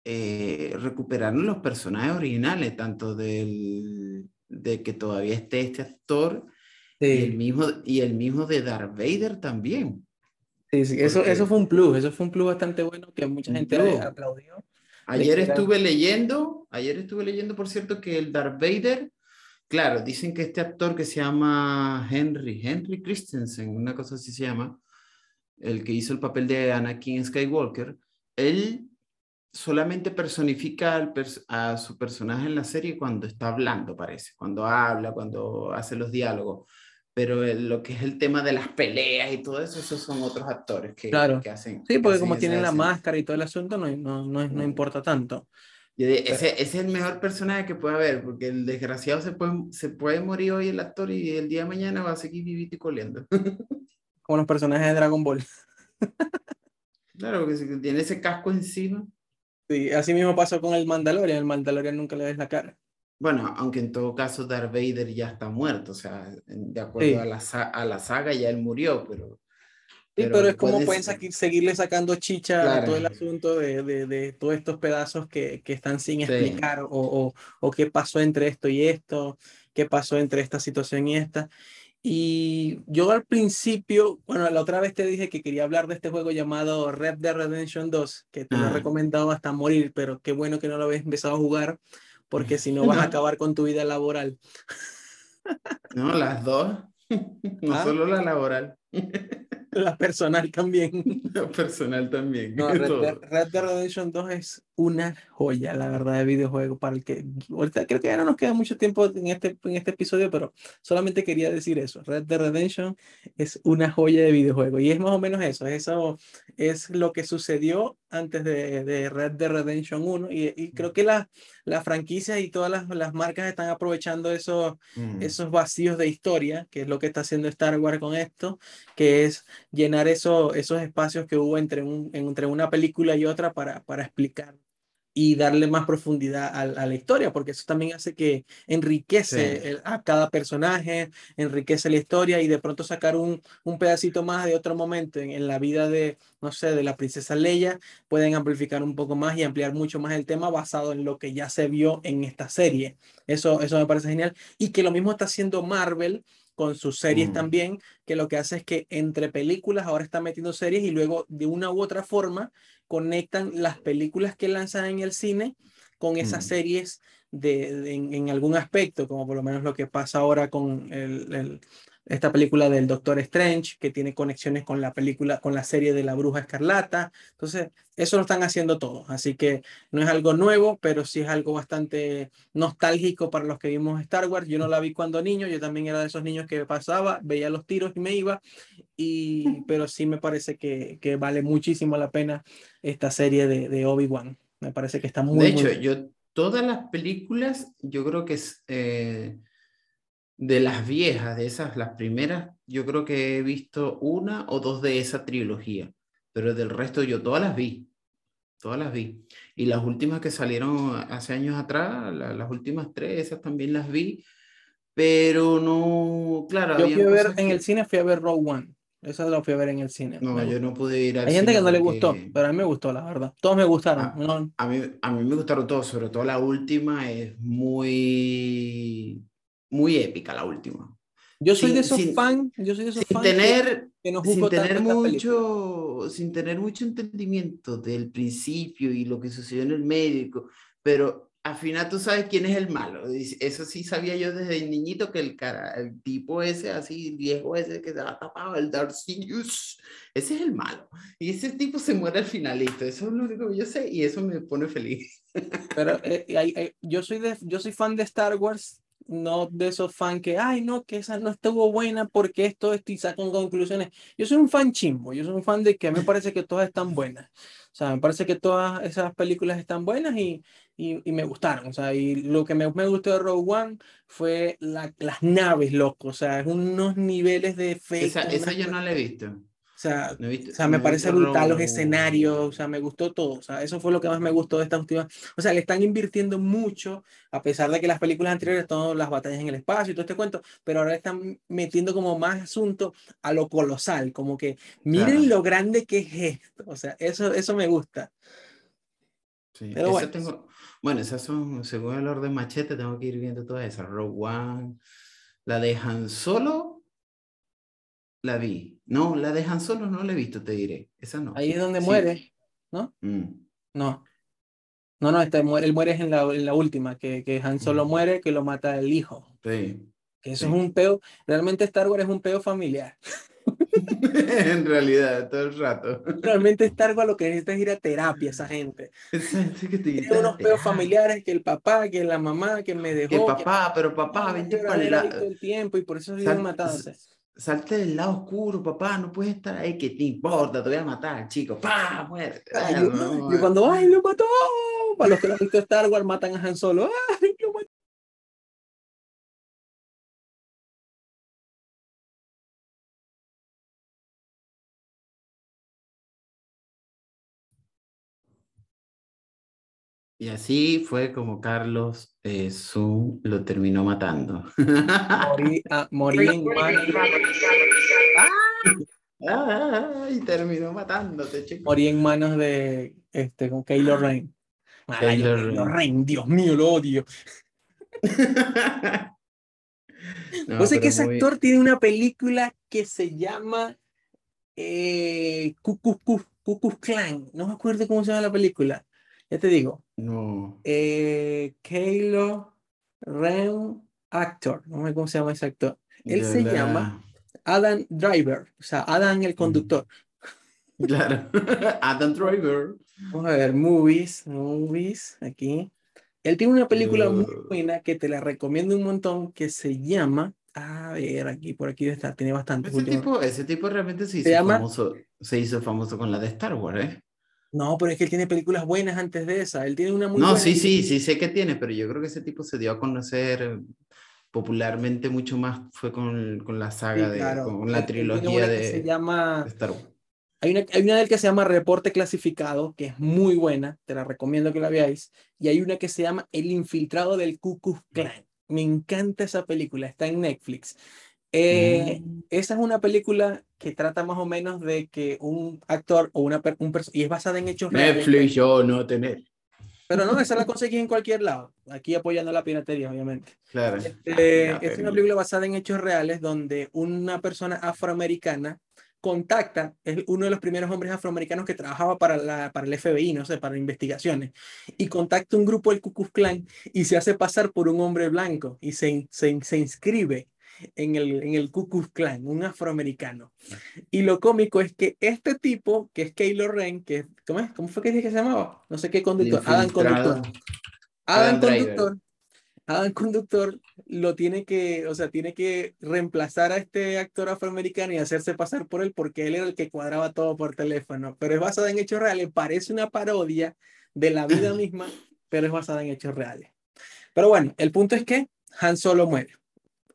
eh, recuperaron los personajes originales, tanto del, de que todavía esté este actor sí. y, el mismo, y el mismo de Darth Vader también. Sí, sí, eso, eso fue un plus, eso fue un plus bastante bueno que mucha gente plus. aplaudió. Ayer estuve leyendo, ayer estuve leyendo, por cierto, que el Darth Vader, claro, dicen que este actor que se llama Henry, Henry Christensen, una cosa así se llama, el que hizo el papel de Anakin Skywalker, él solamente personifica pers a su personaje en la serie cuando está hablando, parece, cuando habla, cuando hace los diálogos. Pero el, lo que es el tema de las peleas y todo eso, esos son otros actores que, claro. que hacen. Sí, porque hacen como tienen la máscara y todo el asunto, no, no, no, no importa tanto. Ese, ese, es el mejor personaje que puede haber, porque el desgraciado se puede, se puede morir hoy el actor y el día de mañana va a seguir vivito y coleando. *laughs* Como los personajes de Dragon Ball. claro, porque tiene ese casco encima. Sí, así mismo pasó con el Mandalorian, el Mandalorian nunca le ves la cara. Bueno, aunque en todo caso Darth Vader ya está muerto, o sea, de acuerdo sí. a, la, a, la, saga ya él murió, pero... Sí, pero, pero es como pueden seguir, seguirle sacando chicha claro. a todo el asunto de, de, de, todos estos pedazos que, que están sin explicar, sí. o, o, o qué pasó entre esto y esto, qué pasó entre esta situación y esta. Y yo al principio, bueno, la otra vez te dije que quería hablar de este juego llamado Red Dead Redemption 2, que te ah. lo he recomendado hasta morir, pero qué bueno que no lo habías empezado a jugar, porque *laughs* si no vas a acabar con tu vida laboral. No, las dos, *laughs* no ¿Ah? solo la laboral. *laughs* La personal también. *laughs* La personal también. No, *laughs* Red, Dead, Red Dead Redemption 2 es una joya, la verdad, de videojuego para el que ahorita creo que ya no nos queda mucho tiempo en este, en este episodio, pero solamente quería decir eso. Red Dead Redemption es una joya de videojuego y es más o menos eso. Eso es lo que sucedió antes de, de Red Dead Redemption 1 y, y creo que la, la, franquicia y todas las, las marcas están aprovechando esos, mm. esos vacíos de historia, que es lo que está haciendo Star Wars con esto, que es llenar eso, esos espacios que hubo entre, un, entre una película y otra para, para explicar y darle más profundidad a, a, la historia, porque eso también hace que enriquece el, a cada personaje, enriquece la historia y de pronto sacar un, un pedacito más de otro momento en, en, la vida de, no sé, de la princesa Leia, pueden amplificar un poco más y ampliar mucho más el tema basado en lo que ya se vio en esta serie. Eso, eso me parece genial. Y que lo mismo está haciendo Marvel con sus series mm. también, que lo que hace es que entre películas ahora está metiendo series y luego de una u otra forma conectan las películas que lanzan en el cine con esas mm. series de, en, algún aspecto, como por lo menos lo que pasa ahora con el, esta película del Doctor Strange, que tiene conexiones con la película, con la serie de la Bruja Escarlata. Entonces, eso lo están haciendo todos. Así que no es algo nuevo, pero sí es algo bastante nostálgico para los que vimos Star Wars. Yo no la vi cuando niño, yo también era de esos niños que pasaba, veía los tiros y me iba. Y, pero sí me parece que, que vale muchísimo la pena esta serie de, de Obi-Wan. Me parece que está muy... De hecho, yo todas las películas, yo creo que es... Eh de las viejas, de esas, las primeras, yo creo que he visto una o dos de esa trilogía, pero del resto yo todas las vi, todas las vi. Y las últimas que salieron hace años atrás, las últimas tres, esas también las vi, pero no, claro. Yo fui a ver en el cine, fui a ver Rogue One. Esa la fui a ver en el cine. No, yo no pude ir al Hay gente que no le gustó, pero a mí me gustó, la verdad. Todos me gustaron. A, a, mí, a mí me gustaron todos, sobre todo la última es muy muy épica la última. Yo soy de esos fans, yo soy de esos sin tener, que, no sin tener mucho, sin tener mucho entendimiento del principio y lo que sucedió en el médico, pero al final tú sabes quién es el malo. Eso sí sabía yo desde niñito que el cara, el tipo ese así viejo ese que se ha tapado, el Darth Sidious, ese es el malo. Y ese tipo se muere al finalito. Eso es lo único que yo sé y eso me pone feliz. Pero eh, yo soy de, yo soy fan de Star Wars no de esos fans que, ay, no, que esa no estuvo buena porque esto, esto y sacan conclusiones. Yo soy un fan chimbo, yo soy un fan de que me parece que todas están buenas. O sea, me parece que todas esas películas están buenas y, y, y me gustaron. O sea, y lo que me, me, gustó de Rogue One fue la, las naves, loco. O sea, unos niveles de fe. Esa, esa yo no la he visto. O sea, o sea me parece brutal los escenarios, o sea, me gustó todo. O sea, eso fue lo que más me gustó de esta última. O sea, le están invirtiendo mucho, a pesar de que las películas anteriores todas las batallas en el espacio y todo este cuento, pero ahora están metiendo como más asunto a lo colosal, como que miren lo grande que es esto. O sea, eso, eso me gusta. Sí, pero bueno. Tengo, bueno, esas son, según el orden machete, tengo que ir viendo todas esas. Rogue One, la de Han Solo la vi. No, la dejan Solo no la he visto, te diré. Esa no. Ahí es donde muere, ¿no? Mm. No. No, no, este, él muere en la, en la última, que, que Han Solo mm. muere, que lo mata el hijo. Sí. Que eso es un peo, realmente Star Wars es un peo familiar. *laughs* en realidad, todo el rato. Realmente Star Wars lo que necesita es ir a terapia, esa gente. que Tiene unos peos familiares, que el papá, que la mamá, que me dejó. Que papá, pero papá, vente para el el tiempo y por eso siguen matándose salte del lado oscuro, papá, no puedes estar ahí, que te importa, te voy a matar, chico, pa, muerte. y cuando, ay, lo mató, para los que no han visto Star Wars, matan a Han Solo, ay, Y así fue como Carlos eh, Zoom lo terminó matando. Morí, ah, *laughs* morí en manos. ¡Ah! y terminó matándote, chico. Morí en manos de este con Kylo Ren. Kylo Ren, Dios mío, lo odio. *laughs* no, sé que ese actor tiene una película que se llama eh, Cucus Clan. No me acuerdo cómo se llama la película. Ya te digo. No. Eh, Kalo Ren Actor. No sé cómo se llama ese actor. Él se llama Adam Driver. O sea, Adam el conductor. Claro. *laughs* Adam Driver. Vamos a ver, movies, movies, aquí. Él tiene una película muy buena que te la recomiendo un montón que se llama. A ver, aquí, por aquí está, tiene bastante. Ese tipo, ese tipo realmente se hizo, famoso, se hizo famoso con la de Star Wars, ¿eh? No, pero es que él tiene películas buenas antes de esa. Él tiene una muy No, buena sí, sí, sí sé que tiene, pero yo creo que ese tipo se dio a conocer popularmente mucho más fue con, con la saga de con la trilogía de se llama Star Wars. Hay una, hay una del que se llama Reporte Clasificado, que es muy buena, te la recomiendo que la veáis. Y hay una que se llama El Infiltrado del Ku Klux Klan. Me encanta esa película, está en Netflix. Eh, Mm. Esa es una película que trata más o menos de que un actor o una un y es basada en hechos reales. Netflix, yo no tener. Pero no, esa la conseguí en cualquier lado. Aquí apoyando la piratería, obviamente. Claro. Eh, Ya, es una película basada en hechos reales donde una persona afroamericana contacta, es uno de los primeros hombres afroamericanos que trabajaba para, la, para el FBI, no sé, para investigaciones, y contacta un grupo del Ku Klux Klan y se hace pasar por un hombre blanco y se, se, se inscribe en el, en el Ku Klux Klan, un afroamericano. Y lo cómico es que este tipo, que es Kylo Ren, que ¿cómo, es? ¿cómo fue que dije que se llamaba? No sé qué conductor, Adam. Conductor. Adam Adam. Conductor, Adam Conductor lo tiene que, o sea, tiene que reemplazar a este actor afroamericano y hacerse pasar por él porque él era el que cuadraba todo por teléfono. Pero es basada en hechos reales, parece una parodia de la vida *laughs* misma, pero es basada en hechos reales. Pero bueno, el punto es que Han Solo muere.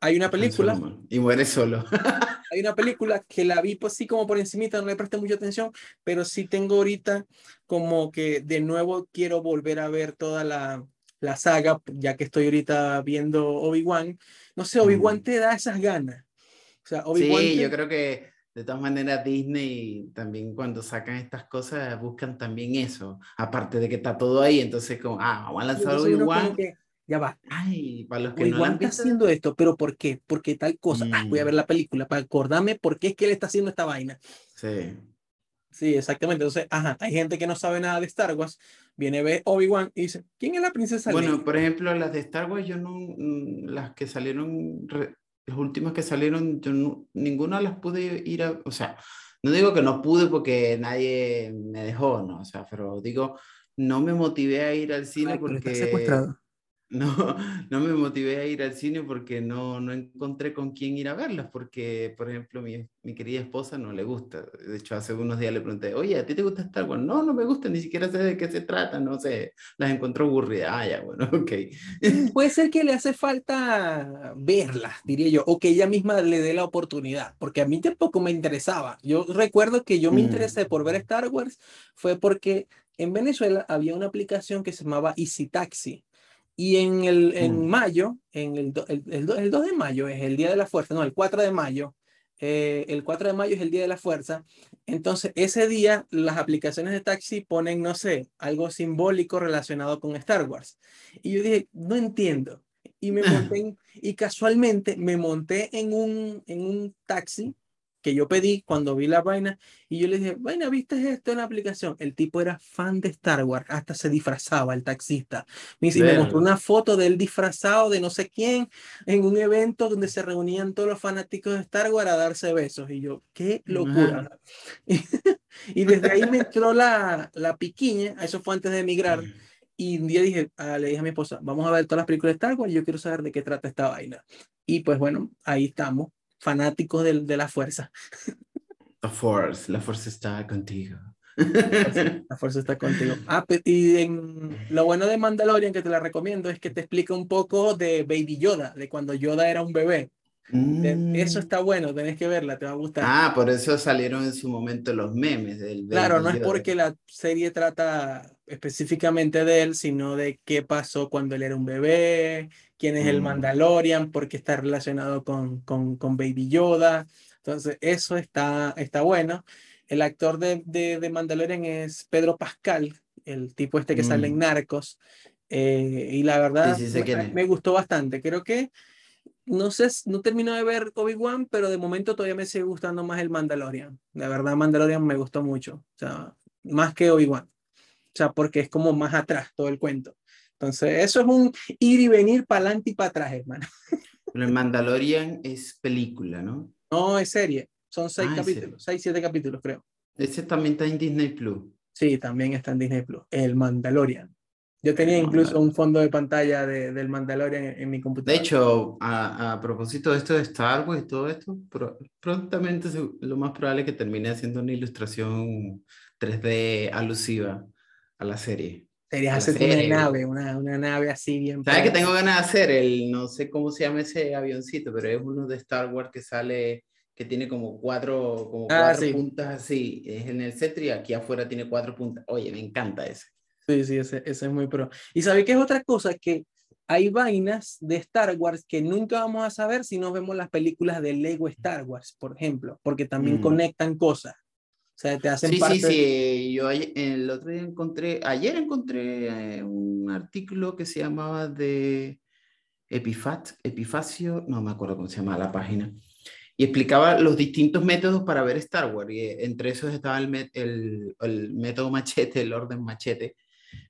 Hay una película. Y muere solo. *laughs* hay una película que la vi pues sí como por encimita, no le presté mucha atención, pero sí tengo ahorita como que de nuevo quiero volver a ver toda la, la saga, ya que estoy ahorita viendo Obi-Wan. No sé, Obi-Wan Mm. te da esas ganas. O sea, Obi-Wan Sí, te- yo creo que de todas maneras Disney también cuando sacan estas cosas buscan también eso. Aparte de que está todo ahí, entonces como, ah, vamos a lanzar Obi-Wan. Ya va, Ay, para los que no está haciendo esto, pero ¿por qué? Porque tal cosa. Ah, voy a Mm. ver la película para acordarme por qué es que él está haciendo esta vaina. Sí. Sí, exactamente. Entonces, ajá, hay gente que no sabe nada de Star Wars, viene a ver Obi-Wan y dice, ¿quién es la princesa? Bueno, por ejemplo, las de Star Wars, yo no, mm, las que salieron, las últimas que salieron, yo no, ninguna las pude ir a, o sea, no digo que no pude porque nadie me dejó, ¿no? O sea, pero digo, no me motivé a ir al cine Ay, pero está porque, secuestrado. No, *laughs* no me motivé a ir al cine porque no, no encontré con quién ir a verlas, porque, por ejemplo, mi, mi querida esposa no le gusta. De hecho, hace unos días le pregunté, oye, ¿a ti te gusta Star Wars? No, no me gusta, ni siquiera sé de qué se trata, no sé, las encuentro aburridas. Ah, ya, bueno, *laughs* ok. Puede ser que le hace falta verla, diría yo, o que ella misma le dé la oportunidad, porque a mí tampoco me interesaba. Yo recuerdo que yo me Mm. interesé por ver Star Wars fue porque en Venezuela había una aplicación que se llamaba Easy Taxi. Y en, el, en Mm. mayo, en el, el, el el 2 de mayo es el Día de la Fuerza, no, el 4 de mayo, eh, el 4 de mayo es el Día de la Fuerza. Entonces, ese día las aplicaciones de taxi ponen, no sé, algo simbólico relacionado con Star Wars. Y yo dije, no entiendo. Y me *laughs* monté en- y casualmente me monté en un, en un taxi que yo pedí cuando vi la vaina y yo le dije, vaina, ¿viste esto en la aplicación? El tipo era fan de Star Wars, hasta se disfrazaba el taxista. Me, dice- me mostró una foto de él disfrazado de no sé quién en un evento donde se reunían todos los fanáticos de Star Wars a darse besos. Y yo, qué locura. *laughs* Y, desde ahí me entró la, la piquiña, eso fue antes de emigrar. Y un día dije, ah, le dije a mi esposa, vamos a ver todas las películas de Star Wars, yo quiero saber de qué trata esta vaina. Y pues bueno, ahí estamos, fanáticos del- de, la fuerza. The Force, la fuerza está contigo. La fuerza está contigo. Ah, y en, lo bueno de Mandalorian, que te la recomiendo, es que te explica un poco de Baby Yoda, de cuando Yoda era un bebé. De- Eso Mm. está bueno, tenés que verla, te va a gustar. Ah, por eso salieron en su momento los memes del Claro, Baby no es Yoda. porque la serie trata específicamente de él, sino de qué pasó cuando él era un bebé, quién es el Mm. Mandalorian, por qué está relacionado con, con, con Baby Yoda. Entonces, eso está, está bueno. El actor de, de, de Mandalorian es Pedro Pascal, el tipo este que sale en Mm. Narcos. Eh, y la verdad, sí sé me- gustó bastante. Creo que no sé, no termino de ver Obi-Wan, pero de momento todavía me sigue gustando más el Mandalorian. La verdad, Mandalorian me gustó mucho. O sea, más que Obi-Wan. O sea, porque es como más atrás todo el cuento. Entonces, eso es un ir y venir para adelante y para atrás, hermano. Pero el Mandalorian es película, ¿no? No es serie. Son seis Ah, capítulos, seis, siete capítulos, creo. Ese también está en Disney Plus. Sí, también está en Disney Plus. El Mandalorian. Yo tenía incluso un fondo de pantalla de- del Mandalorian en, en mi De computadora. hecho, a, a propósito de esto de Star Wars y todo esto, pro- prontamente lo más probable es que termine haciendo una ilustración 3D alusiva a la serie. Sería hacerte una serie. nave, una, una nave así bien. ¿Sabes pro- tengo ganas de hacer? El, no sé cómo se llama ese avioncito, pero es uno de Star Wars que sale que tiene como cuatro, como Ah, cuatro sí. puntas así, es en el centro y aquí afuera tiene cuatro puntas. Oye, me encanta ese. Sí, sí, ese, ese es muy pro. Y sabéis que es otra cosa que hay vainas de Star Wars que nunca vamos a saber si no vemos las películas de Lego Star Wars, por ejemplo, porque también Mm. conectan cosas. O sea, te hacen Sí, parte. sí, sí. Yo el otro día encontré, ayer encontré eh, un artículo que se llamaba de Epifat, Epifacio, no me acuerdo cómo se llama la página, y explicaba los distintos métodos para ver Star Wars. Y eh, entre esos estaba el, el, el método machete, el orden machete,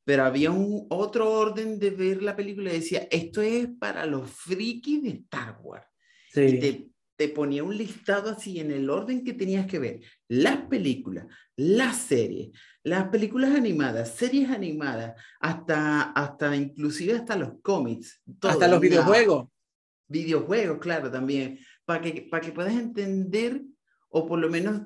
pero había un otro orden de ver la película y decía, esto es para los frikis de Star Wars. Sí. Y te, te ponía un listado así en el orden que tenías que ver. Las películas, las series, las películas animadas, series animadas, hasta, hasta inclusive hasta los cómics. todo, Hasta los videojuegos. Videojuegos, claro, también. Para que, para que puedas entender o por lo menos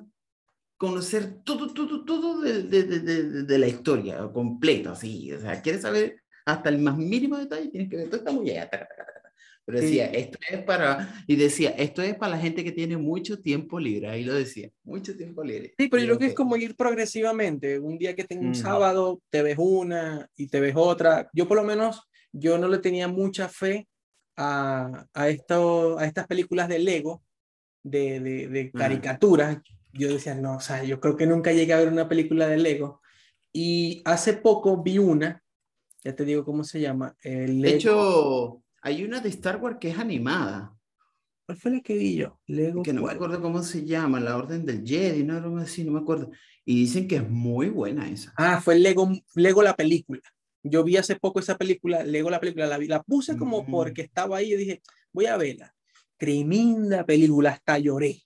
conocer todo, todo, todo de, de, de, de, la historia completa, así. O sea, quieres saber hasta el más mínimo detalle, tienes que ver toda esta muñeca. taca, Pero Sí. decía, esto es para, y decía, esto es para la gente que tiene mucho tiempo libre, ahí lo decía, mucho tiempo libre. Sí, pero Y yo creo que es como ir progresivamente. Un día que tengo un sábado, te ves una y te ves otra. Yo por lo menos, yo no le tenía mucha fe a, a, esto, a estas películas de Lego, de, de, de caricaturas. Yo decía, no, o sea, yo creo que nunca llegué a ver una película de Lego. Y hace poco vi una, ya te digo cómo se llama. el De Lego- hecho, hay una de Star Wars que es animada, ¿cuál fue la que vi yo? Lego. que no me acuerdo cómo se llama, La Orden del Jedi, no algo así, no me acuerdo. Y dicen que es muy buena esa. Ah, fue Lego, Lego la película. Yo vi hace poco esa película, Lego la película, la, vi- la puse como Mm. porque estaba ahí y dije, voy a verla. Tremenda película, hasta lloré.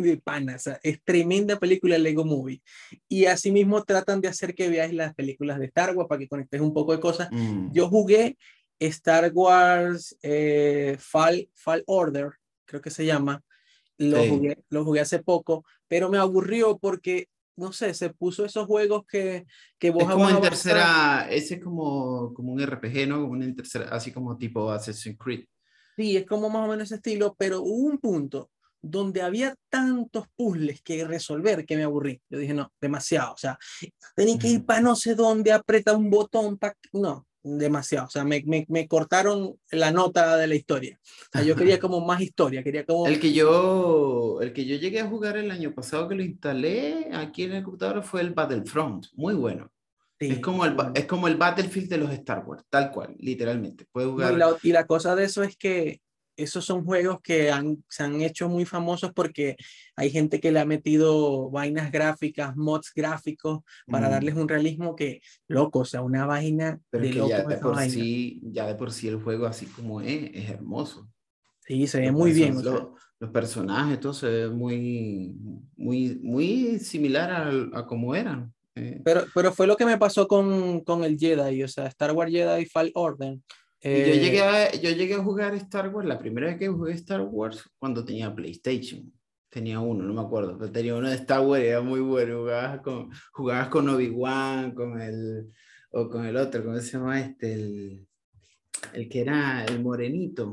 De pana, o sea, es tremenda película Lego Movie. Y asimismo tratan de hacer que veáis las películas de Star Wars para que conectes un poco de cosas. Mm. Yo jugué Star Wars eh, Fall, Fall Order, creo que se llama. Lo, Sí. jugué, lo jugué hace poco, pero me aburrió porque, no sé, se puso esos juegos que, que vos Es como en tercera, ese es como, como un RPG, ¿no? Como en tercera, así como tipo Assassin's Creed. Sí, es como más o menos ese estilo, pero hubo un punto donde había tantos puzzles que resolver que me aburrí. Yo dije, no, demasiado. O sea, tenía que ir para no sé dónde, apretar un botón, pa... no, demasiado. O sea, me, me, me cortaron la nota de la historia. O sea, yo quería *laughs* como más historia, quería como... El que yo, el que yo llegué a jugar el año pasado que lo instalé aquí en el computador fue el Battlefront, muy bueno. Sí, es, como el, es como el Battlefield de los Star Wars, tal cual, literalmente. Puedes jugar. y, la, y la cosa de eso es que esos son juegos que han, se han hecho muy famosos porque hay gente que le ha metido vainas gráficas, mods gráficos, para Mm, darles un realismo que, loco, o sea, una vaina Pero de que ya locos de por vaina. sí, ya de por sí el juego así como es, es hermoso. Sí, se ve Los muy bien. o sea. lo- los personajes, todo se ve muy, muy, muy similar al- a, como eran. eh. Pero, pero fue lo que me pasó con, con el Jedi, o sea, Star Wars Jedi Fall Order. Y yo, Eh, llegué a, yo llegué a jugar Star Wars, la primera vez que jugué Star Wars, cuando tenía PlayStation. Tenía uno, no me acuerdo, pero tenía uno de Star Wars, era muy bueno. Jugabas con, jugabas con Obi-Wan, con el, o con el otro, ¿cómo se llama este? El, el que era el morenito.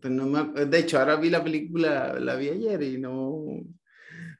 Pero no me de hecho, ahora vi la película, la vi ayer y no,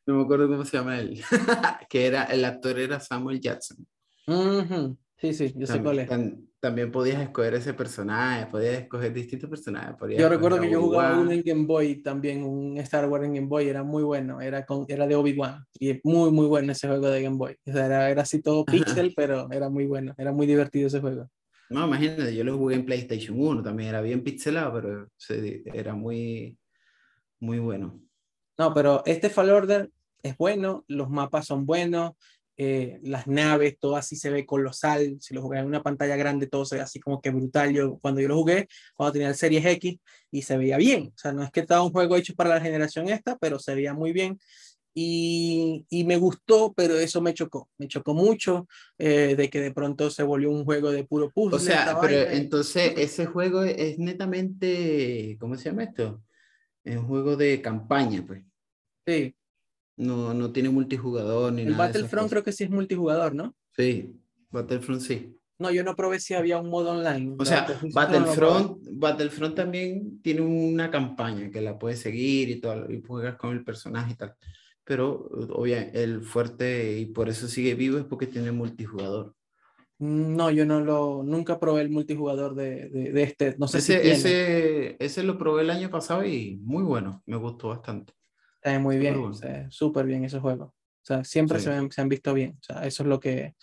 no me acuerdo cómo se llama él. *laughs* que era, el actor era Samuel Jackson. ujú, Sí, sí, yo sé cuál es. tam- también podías escoger ese personaje, podías escoger distintos personajes. podías Yo recuerdo que yo jugaba uno en Game Boy también, un Star Wars en Game Boy, era muy bueno, era, con, era de Obi-Wan, y es muy, muy bueno ese juego de Game Boy. O sea, era, era así todo pixel, pero era muy bueno, era muy divertido ese juego. No, imagínate, yo lo jugué en PlayStation 1, también era bien pixelado, pero se- era muy, muy bueno. No, pero este Fall Order es bueno, los mapas son buenos, eh, las naves, todo así se ve colosal. Si lo jugas en una pantalla grande, todo se ve así como que brutal. Yo, cuando yo lo jugué, cuando tenía el Series X, y se veía bien. O sea, no es que estaba un juego hecho para la generación esta, pero se veía muy bien. Y, y me gustó, pero eso me chocó. Me chocó mucho eh, de que de pronto se volvió un juego de puro puzzle. O sea, pero vaina, entonces ese juego es netamente, ¿cómo se llama esto? Es un juego de campaña, pues. sí, No, no tiene multijugador ni el nada Battlefront creo que sí es multijugador, ¿no? Sí, Battlefront sí. No, yo no probé si había un modo online. O sea, Battlefront, Battlefront también tiene una campaña que la puedes seguir y todo, y juegas con el personaje y tal. Pero, obviamente, el fuerte y por eso sigue vivo es porque tiene multijugador. No, yo no lo, nunca probé el multijugador de, de, este. No sé ese, si ese, ese lo probé el año pasado y muy bueno, me gustó bastante. Está muy bien, súper bien ese juego. O sea, siempre se, han, se, han, visto bien. O sea, eso es lo que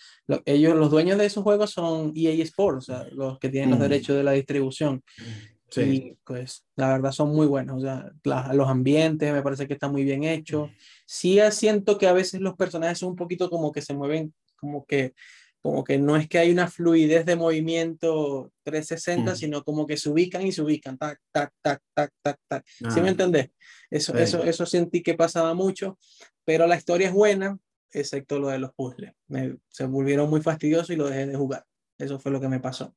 ellos, los dueños de esos juegos son EA Sports, o sea, los que tienen los mm. derechos de la distribución. Sí. Y pues la verdad son muy buenos. O sea, los ambientes me parece que está muy bien hecho. Sí siento que a veces los personajes son un poquito como que se mueven, como que como que no es que hay una fluidez de movimiento 360, mm. sino como que se ubican y se ubican, tac, tac, tac, tac, tac, tac. ¿Sí me ah. entendés? Eso, eso, eso sentí que pasaba mucho, pero la historia es buena, excepto lo de los puzzles. Me, se volvieron muy fastidiosos y lo dejé de jugar. Eso fue lo que me pasó.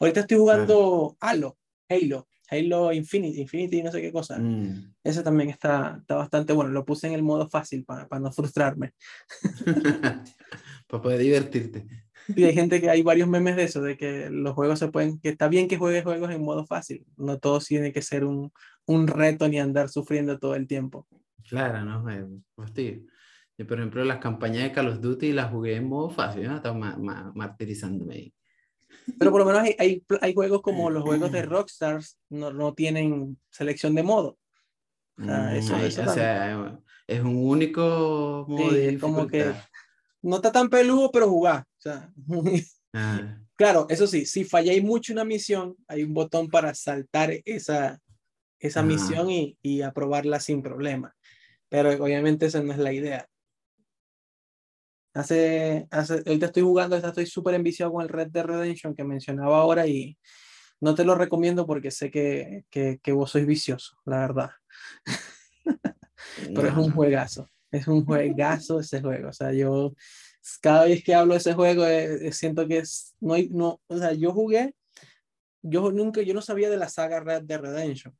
Ahorita estoy jugando Halo, Halo, Halo Infinity, Infinity, no sé qué cosa. Mm. Ese también está, está bastante bueno. Lo puse en el modo fácil para, para no frustrarme. *laughs* para poder divertirte. Y hay gente que hay varios memes de eso, de que los juegos se pueden, que está bien que juegues juegos en modo fácil, no todo tiene que ser un, un reto ni andar sufriendo todo el tiempo. Claro, no, hostia. Yo, por ejemplo, las campañas de Call of Duty las jugué en modo fácil, ¿no? Estaba martirizándome ahí. Pero por lo menos hay, hay, hay, juegos como los juegos de *clears throat* Rockstars, no, no tienen selección de modo. O sea, mm, eso, o sea es un único modo de como que no está tan peludo, pero jugá. O sea, ah. Claro, eso sí, si falláis mucho una misión, hay un botón para saltar esa, esa misión y, y, aprobarla sin problema. Pero obviamente esa no es la idea. Hace, hace, ahorita estoy jugando, estoy súper enviciado con el Red Dead Redemption que mencionaba ahora y no te lo recomiendo porque sé que, que, que vos sois vicioso, la verdad. *laughs* Pero es un juegazo. Es un juegazo ese juego. O sea, yo cada vez que hablo de ese juego eh, eh, siento que es, no hay, no, o sea, yo jugué, yo nunca, yo no sabía de la saga Red Dead Redemption.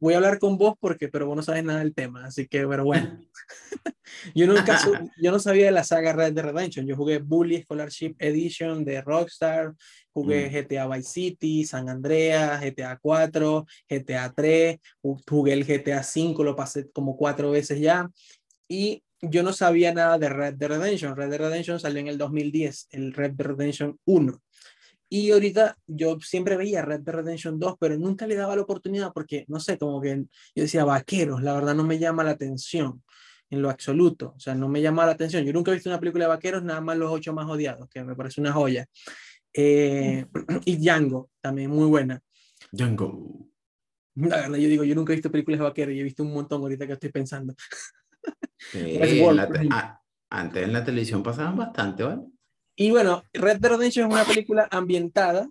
voy a hablar con vos porque, pero vos no sabes nada del tema, así que, pero bueno. *laughs* yo nunca, *laughs* yo no sabía de la saga Red Dead Redemption. Yo jugué Bully Scholarship Edition de Rockstar, jugué mm. GTA Vice City, San Andreas, GTA 4, GTA 3, jugué el GTA 5, lo pasé como cuatro veces ya y yo no sabía nada de Red Dead Redemption. Red Dead Redemption salió en el 2010, el Red Dead Redemption 1. Y ahorita yo siempre veía Red Dead Redemption 2, pero nunca le daba la oportunidad porque, no sé, como que yo decía, vaqueros, la verdad no me llama la atención en lo absoluto. O sea, no me llama la atención. Yo nunca he visto una película de vaqueros, nada más los ocho más odiados, que me parece una joya. Eh, *clears throat* y Django, también muy buena. Django. La verdad, yo digo, yo nunca he visto películas de vaqueros y he visto un montón ahorita que estoy pensando. *laughs* antes en la televisión pasaban bastante, ¿vale? Y bueno, Red Dead Redemption es una película ambientada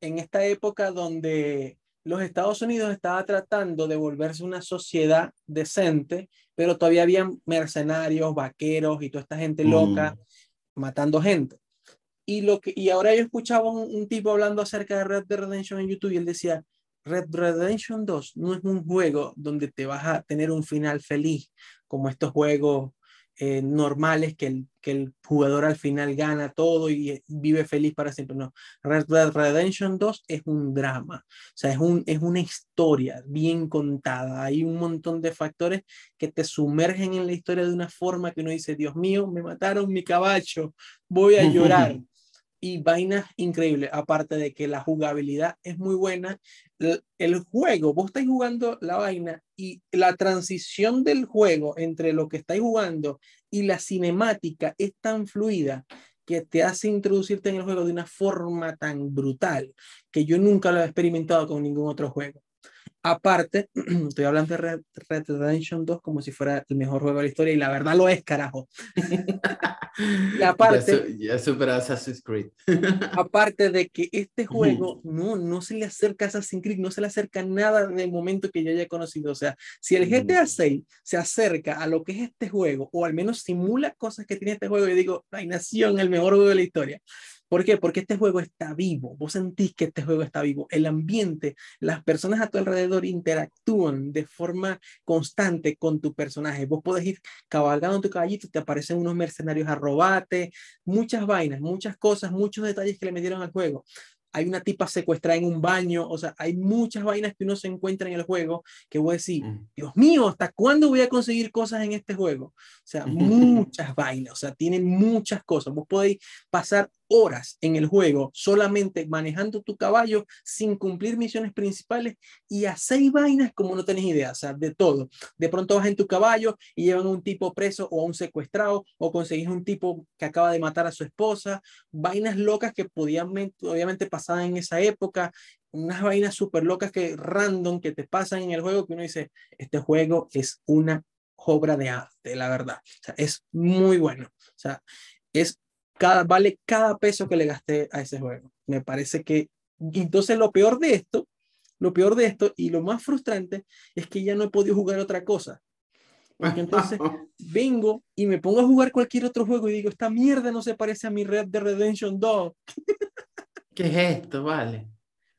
en esta época donde los Estados Unidos estaba tratando de volverse una sociedad decente, pero todavía había mercenarios, vaqueros y toda esta gente loca mm. matando gente. Y, lo que, y ahora yo escuchaba un, un, tipo hablando acerca de Red Dead Redemption en YouTube y él decía, Red Redemption 2 no es un juego donde te vas a tener un final feliz, como estos juegos eh, normales que el, que el jugador al final gana todo y eh, vive feliz para siempre. No, Red Dead Redemption 2 es un drama, o sea, es, un, es una historia bien contada. Hay un montón de factores que te sumergen en la historia de una forma que uno dice, Dios mío, me mataron mi caballo, voy a *laughs* llorar. Y vainas increíbles, aparte de que la jugabilidad es muy buena, el, juego, vos estáis jugando la vaina y la transición del juego entre lo que estáis jugando y la cinemática es tan fluida que te hace introducirte en el juego de una forma tan brutal que yo nunca lo he experimentado con ningún otro juego. Aparte, *clears throat* estoy hablando de Red, Red, Redemption 2 como si fuera el mejor juego de la historia y la verdad lo es, carajo. *laughs* y aparte, ya, supera Assassin's Creed. *laughs* aparte de que este juego no, no se le acerca a Assassin's Creed, no se le acerca nada del momento que yo haya conocido. O sea, si el GTA 6 se acerca a lo que es este juego, o al menos simula cosas que tiene este juego, yo digo, ay, nación, el mejor juego de la historia. ¿Por qué? Porque este juego está vivo. Vos sentís que este juego está vivo. El ambiente, las personas a tu alrededor interactúan de forma constante con tu personaje. Vos podés ir cabalgando en tu caballito, te aparecen unos mercenarios a robarte, muchas vainas, muchas cosas, muchos detalles que le metieron al juego hay una tipa secuestrada en un baño, o sea, hay muchas vainas que uno se encuentra en el juego que voy a decir, mm. Dios mío, ¿hasta cuándo voy a conseguir cosas en este juego? O sea, *laughs* muchas vainas, o sea, tienen muchas cosas. Vos podéis pasar horas en el juego solamente manejando tu caballo sin cumplir misiones principales y a seis vainas como no tenés idea, o sea, de todo. De pronto vas en tu caballo y llevan a un tipo preso o a un secuestrado o conseguís un tipo que acaba de matar a su esposa, vainas locas que podían obviamente pasar en esa época, unas vainas súper locas que random que te pasan en el juego que uno dice, este juego es una obra de arte, la verdad. O sea, es muy bueno. O sea, es cada, vale cada peso que le gasté a ese juego. Me parece que, entonces lo peor de esto, lo peor de esto y lo más frustrante es que ya no he podido jugar otra cosa. Porque entonces *laughs* vengo y me pongo a jugar cualquier otro juego y digo, esta mierda no se parece a mi Red de Redemption 2. ¿Qué es esto? Vale.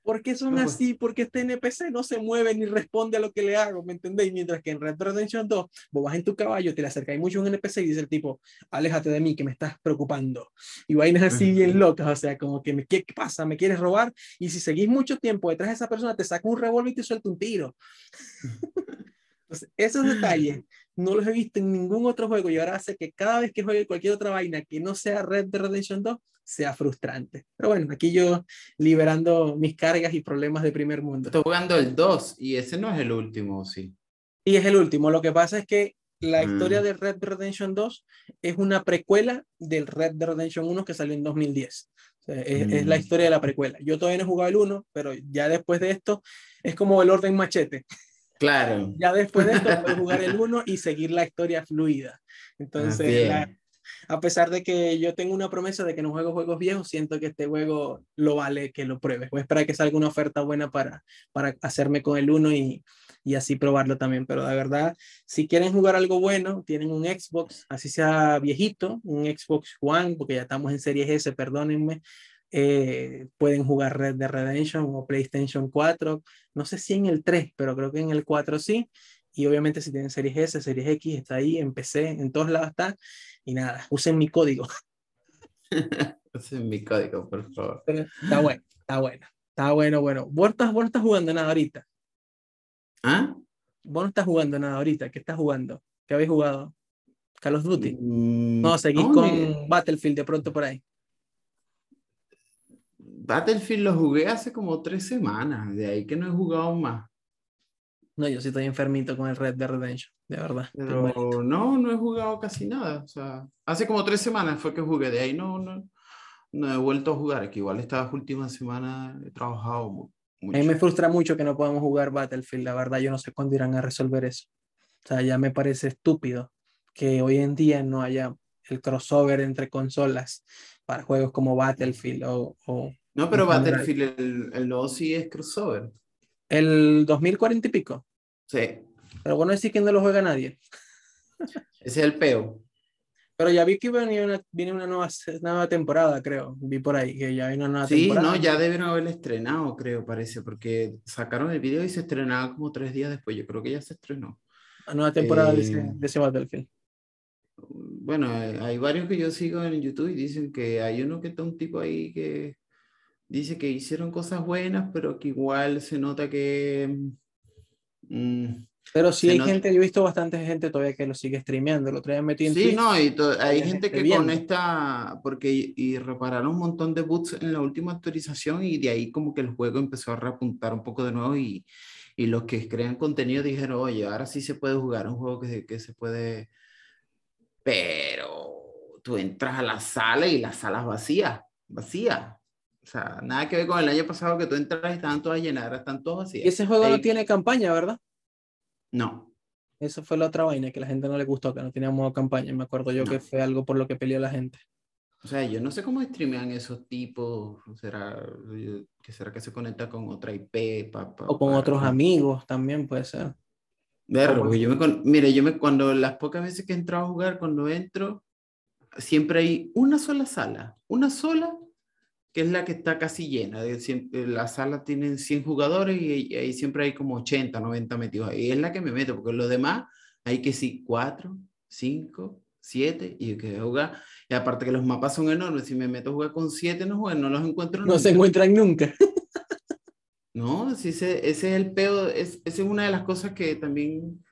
¿Por qué son así? Porque este NPC no se mueve ni responde a lo que le hago, ¿me entendéis? Mientras que en Red Dead Redemption 2, vos vas en tu caballo, te le acercáis mucho a un NPC y dice el tipo, aléjate de mí, que me estás preocupando. Y vainas así bien locas, o sea, como que, ¿qué pasa? ¿Me quieres robar? Y si seguís mucho tiempo detrás de esa persona, te saca un revólver y te suelta un tiro. *laughs* Entonces, esos detalles no los he visto en ningún otro juego y ahora hace que cada vez que juegue cualquier otra vaina que no sea Red Dead Redemption 2 sea frustrante. Pero bueno, aquí yo liberando mis cargas y problemas de primer mundo. Estoy jugando el 2 y ese no es el último, sí. Y es el último. Lo que pasa es que la historia mm. de Red Dead Redemption 2 es una precuela del Red Dead Redemption 1 que salió en 2010. es, es, la mm. historia de la precuela. Yo todavía no he jugado el 1, pero ya después de esto es como el orden machete. Claro. Ya después de esto puedes jugar el *laughs* 1 y seguir la historia fluida. Entonces, a pesar de que yo tengo una promesa de que no juego juegos viejos, siento que este juego lo vale que lo pruebes. Voy a esperar que salga una oferta buena para, para hacerme con el 1 y, y así probarlo también. Pero de verdad, si quieren jugar algo bueno, tienen un Xbox, así sea viejito, un Xbox One, porque ya estamos en Series S, perdónenme. Eh, pueden jugar Red Dead Redemption o PlayStation 4, no sé si en el 3, pero creo que en el 4 sí. Y obviamente si tienen Series S, Series X, está ahí, en PC, en todos lados está. Y nada, usen mi código. *laughs* usen mi código, por favor. está bueno, está bueno. Está bueno, bueno. ¿Vos estás, vos no estás jugando nada ahorita? ¿Ah? Vos no estás jugando nada ahorita. ¿Qué estás jugando? ¿Qué habéis jugado? Call of Duty. Mm, no, seguís con Battlefield de pronto por ahí. Battlefield lo jugué hace como tres semanas, de ahí que no he jugado más. No, yo sí estoy enfermito con el Red Dead Redemption, de verdad. Pero no, no he jugado casi nada. O sea, hace como tres semanas fue que jugué, de ahí no, no, no he vuelto a jugar, que igual estas últimas semanas he trabajado mucho. A mí me frustra mucho que no podamos jugar Battlefield, la verdad, yo no sé cuándo irán a resolver eso. O sea, ya me parece estúpido que hoy en día no haya el crossover entre consolas para juegos como Battlefield o, o no, pero Battlefield, el, el nuevo sí es crossover. ¿El 2040 y pico? Sí. Pero bueno, decir que no lo juega nadie. *laughs* Ese es el peo. Pero ya vi que viene una, viene una nueva, nueva temporada, creo. Vi por ahí que ya viene una nueva temporada. Sí, no, ya deben haber estrenado, creo, parece, porque sacaron el video y se estrenaba como tres días después. Yo creo que ya se estrenó. La nueva temporada de, ese, eh, de ese Battlefield. Bueno, hay varios que yo sigo en YouTube y dicen que hay uno que está un tipo ahí que dice que hicieron cosas buenas, pero que igual se nota que... Mm, pero sí hay gente, yo he visto bastante gente todavía que lo sigue streameando, lo traen metido Sí, no, y hay gente que con esta, porque y, repararon un montón de boots en la última actualización y de ahí como que el juego empezó a repuntar un poco de nuevo y, y los que crean contenido dijeron, oye, ahora sí se puede jugar un juego que, que se puede, pero tú entras a la sala y la sala es vacía, vacía. O sea, nada que ver con el año pasado que tú entras y estaban todas llenas, están todos así. Y ese juego no tiene campaña, ¿verdad? No. Eso fue la otra vaina que a la gente no le gustó, que no teníamos campaña. Me acuerdo yo que fue algo por lo que peleó la gente. O sea, yo no sé cómo streamean esos tipos. ¿Será que, será que se conecta con otra IP? o con otros amigos también puede ser. Ver, yo me, mire, yo me, cuando las pocas veces que he entrado a jugar, cuando entro, siempre hay una sola sala, una sola que es la que está casi llena. De, siempre, la sala tiene 100 jugadores y, ahí siempre hay como 80, 90 metidos ahí. Es la que me meto, porque los demás hay que sí, 4, 5, 7 y que jugar. Y aparte que los mapas son enormes, si me meto a jugar con 7 no, no los encuentro No se encuentran nunca. no, sí, ese, ese es el peor, es, esa es una de las cosas que también,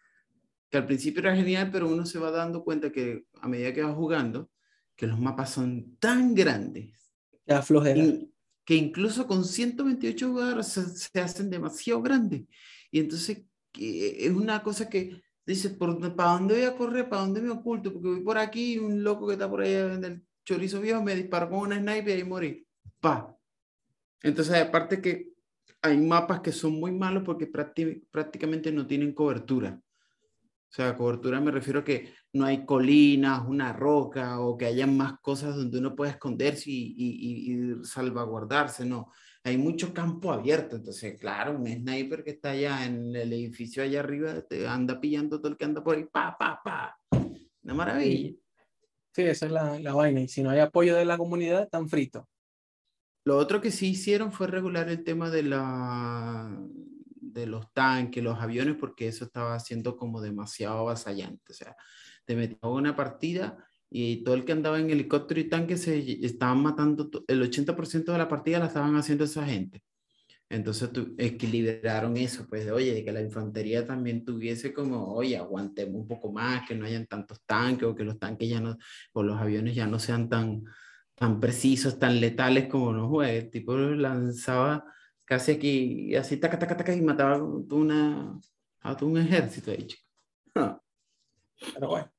que al principio era genial, pero uno se va dando cuenta que a medida que va jugando, que los mapas son tan grandes la flojera. que incluso con 128 jugadores se, hacen demasiado grandes. Y entonces es una cosa que dice, ¿para dónde voy a correr? ¿Para dónde me oculto? Porque voy por aquí y un loco que está por ahí en el chorizo viejo me disparó con una sniper y morí. Pa. Entonces, aparte que hay mapas que son muy malos porque prácticamente no tienen cobertura. O sea, cobertura me refiero a que no hay colinas, una roca o que haya más cosas donde uno pueda esconderse y, y, salvaguardarse, no. Hay mucho campo abierto, entonces, claro, un sniper que está allá en el edificio allá arriba te anda pillando todo el que anda por ahí, pa, pa, pa. Una maravilla. Sí, esa es la, la vaina. Y si no hay apoyo de la comunidad, están fritos. Lo otro que sí hicieron fue regular el tema de la de los tanques, los aviones, porque eso estaba siendo como demasiado avasallante. O sea, te metías en una partida y todo el que andaba en helicóptero y tanque se estaban matando, el 80% de la partida la estaban haciendo esa gente. Entonces tu, equilibraron eso, pues de oye, de que la infantería también tuviese como, oye, aguantemos un poco más, que no hayan tantos tanques o que los tanques ya no, o los aviones ya no sean tan, tan precisos, tan letales como no juegue. El tipo lanzaba casi aquí, así, taca, taca, taca, y mataba una, a un ejército ahí, chico. *laughs* Pero bueno,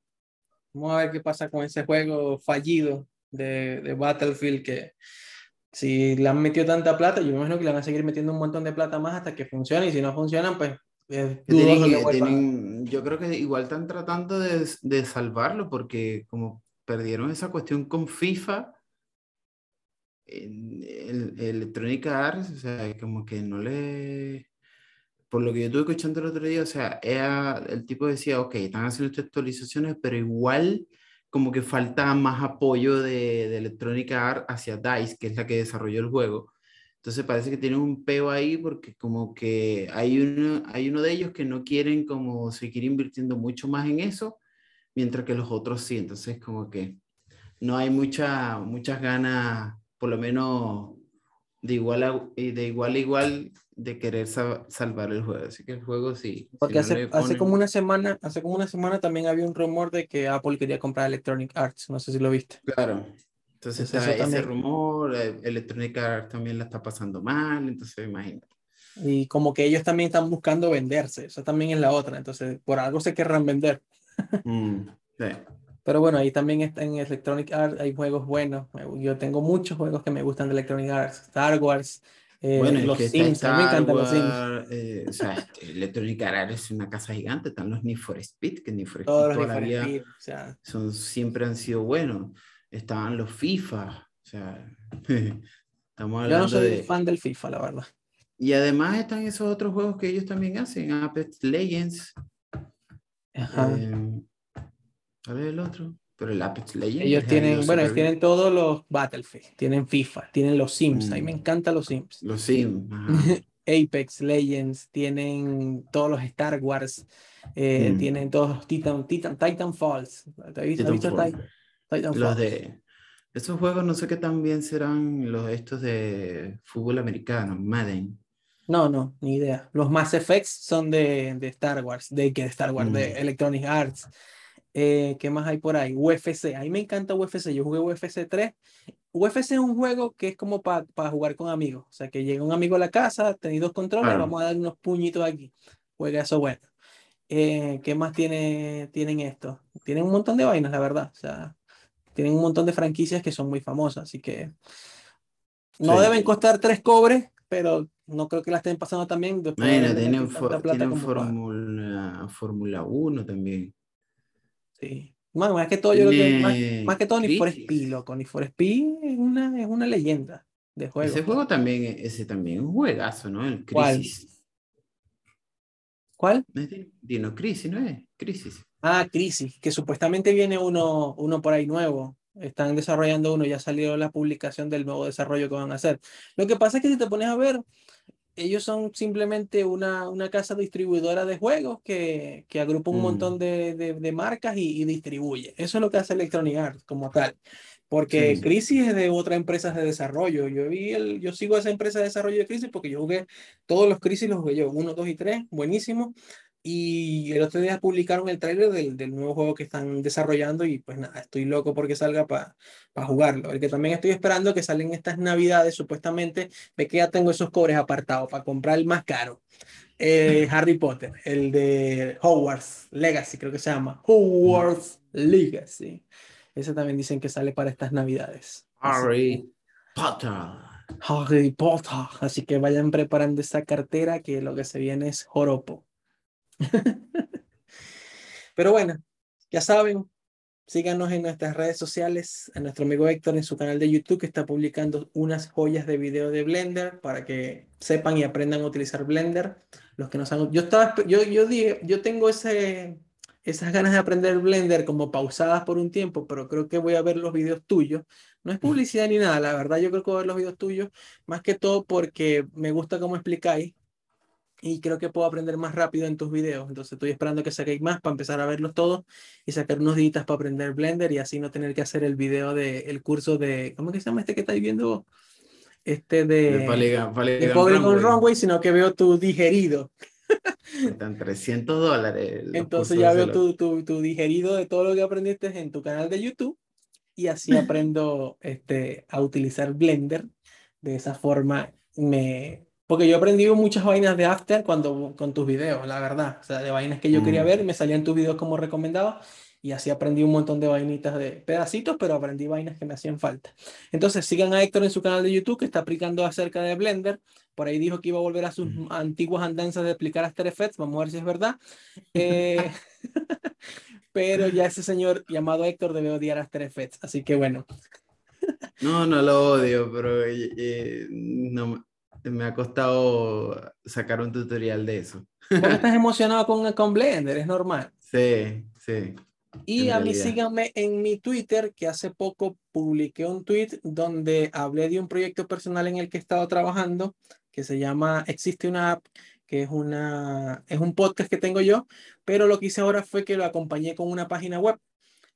vamos a ver qué pasa con ese juego fallido de, de Battlefield que si le han metido tanta plata, yo me imagino que le van a seguir metiendo un montón de plata más hasta que funcione y si no funcionan, pues... Tienen, yo creo que igual están tratando de, de salvarlo porque como perdieron esa cuestión con FIFA, el, Electronic Arts, o sea, como que no le... Por lo que yo estuve escuchando el otro día, o sea, el tipo decía, ok, están haciendo estas actualizaciones, pero igual como que falta más apoyo de, de Electronic Arts hacia DICE, que es la que desarrolló el juego. Entonces parece que tienen un peo ahí porque como que hay uno, hay uno de ellos que no quieren como seguir invirtiendo mucho más en eso, mientras que los otros sí. Entonces como que no hay mucha, muchas ganas por lo menos de igual a, de igual a igual de querer salvar el juego. Así que el juego sí. Porque hace, hace, como una semana, hace como una semana también había un rumor de que Apple quería comprar Electronic Arts. No sé si lo viste. Claro. Entonces, ese rumor, eh, Electronic Arts también la está pasando mal, entonces imagínate. Y como que ellos también están buscando venderse, eso también es la otra, entonces por algo se querrán vender. Mm, sí. Pero bueno, ahí también está en Electronic Arts, hay juegos buenos. Yo tengo muchos juegos que me gustan de Electronic Arts. Star Wars, eh, bueno, los Sims, mí me encantan los Sims. Eh, o sea, este, Electronic Arts es una casa gigante, están los Need for Speed, que Need for Speed todavía Speed, o sea. son, siempre han sido buenos. Estaban los FIFA, o sea, *laughs* estamos hablando Yo no soy de... fan del FIFA, la verdad. Y además están esos otros juegos que ellos también hacen, Apex Legends. Ajá. Eh, ¿Cuál es el otro? Pero el Apex Legends. Ellos tienen, bueno, tienen todos los Battlefield, tienen FIFA, tienen los Sims. A mí me mm. encantan los Sims. *laughs* Los Sims. *laughs* Apex Legends, tienen todos los Star Wars, eh, mm. tienen todos los Titan, Titan, Titan Falls. ¿Te has visto, Titan, Titan los de esos juegos no sé qué también serán los estos de fútbol americano, Madden. No, no, ni idea. Los Mass Effects son de, de Star Wars, de que Star Wars, de mm. Electronic Arts. Eh, ¿Qué más hay por ahí? UFC. A mí me encanta UFC. Yo jugué UFC 3. UFC es un juego que es como para jugar con amigos. O sea, que llega un amigo a la casa, tenéis dos controles, vamos a dar unos puñitos aquí. Juega eso bueno. Eh, ¿Qué más tiene, tienen esto? Tienen un montón de vainas, la verdad. O sea, tienen un montón de franquicias que son muy famosas. Así que no deben costar tres cobres, pero no creo que la estén pasando también. Bueno, tienen, Fórmula 1 también. Sí. más que todo, yo creo que más, que todo ni for Speed, loco. Ni for Speed es una, es una leyenda de juego. Ese juego también, ese también es un juegazo, ¿no? El Crisis. ¿Cuál? Dino Crisis, ¿no es? Crisis. Ah, Crisis, que supuestamente viene uno, uno por ahí nuevo. Están desarrollando uno, ya salió la publicación del nuevo desarrollo que van a hacer. Lo que pasa es que si te pones a ver, ellos son simplemente una, una casa distribuidora de juegos que, que agrupa un montón mm. de, de, marcas y, distribuye. Eso es lo que hace Electronic Arts como tal. Porque Crisis es de otra empresa de desarrollo. Yo vi el, yo sigo a esa empresa de desarrollo de Crisis porque yo jugué todos los Crisis, los jugué yo, uno, dos y tres, buenísimo. Y el otro día publicaron el tráiler del, del, nuevo juego que están desarrollando y pues nada, estoy loco porque salga para jugarlo. El que también estoy esperando que salen estas navidades, supuestamente, ve que ya tengo esos cobres apartados para comprar el más caro. Eh, *laughs* Harry Potter, el de Hogwarts Legacy, creo que se llama. Hogwarts Legacy. Ese también dicen que sale para estas navidades. Harry Potter. Harry Potter. Así que vayan preparando esa cartera que lo que se viene es joropo. *laughs* Pero bueno, ya saben, síganos en nuestras redes sociales, a nuestro amigo Héctor en su canal de YouTube que está publicando unas joyas de video de Blender para que sepan y aprendan a utilizar Blender. Los que no saben, yo estaba, yo, yo dije, yo tengo ese, esas ganas de aprender Blender como pausadas por un tiempo, pero creo que voy a ver los videos tuyos. No es publicidad ni nada, la verdad yo creo que voy a ver los videos tuyos, más que todo porque me gusta cómo explicáis y creo que puedo aprender más rápido en tus videos. Entonces estoy esperando que saquéis más para empezar a verlos todos y sacar unos días para aprender Blender y así no tener que hacer el video del el curso de, ¿cómo que se llama este que estáis viendo? Este de, de Polygon, Runway, sino que veo tu digerido. Están 300 dólares. Entonces ya veo tu, tu, tu, digerido de todo lo que aprendiste en tu canal de YouTube y así *laughs* aprendo este, a utilizar Blender. De esa forma me, porque yo he aprendido muchas vainas de After cuando, con tus videos, la verdad. O sea, de vainas que yo quería mm. ver, me salían tus videos como recomendados y así aprendí un montón de vainitas de pedacitos, pero aprendí vainas que me hacían falta. Entonces, sigan a Héctor en su canal de YouTube que está aplicando acerca de Blender. Por ahí dijo que iba a volver a sus mm. antiguas andanzas de explicar After Effects. Vamos a ver si es verdad. *laughs* Eh, *laughs* pero ya ese señor llamado Héctor debe odiar After Effects. Así que bueno. No, no lo odio, pero eh, eh, no, me ha costado sacar un tutorial de eso. ¿Por estás *laughs* emocionado con, con Blender? Es normal. Sí, sí. Y a mí síganme en mi Twitter, que hace poco publiqué un tweet donde hablé de un proyecto personal en el que he estado trabajando, que se llama Existe una app, que es, una, es un podcast que tengo yo, pero lo que hice ahora fue que lo acompañé con una página web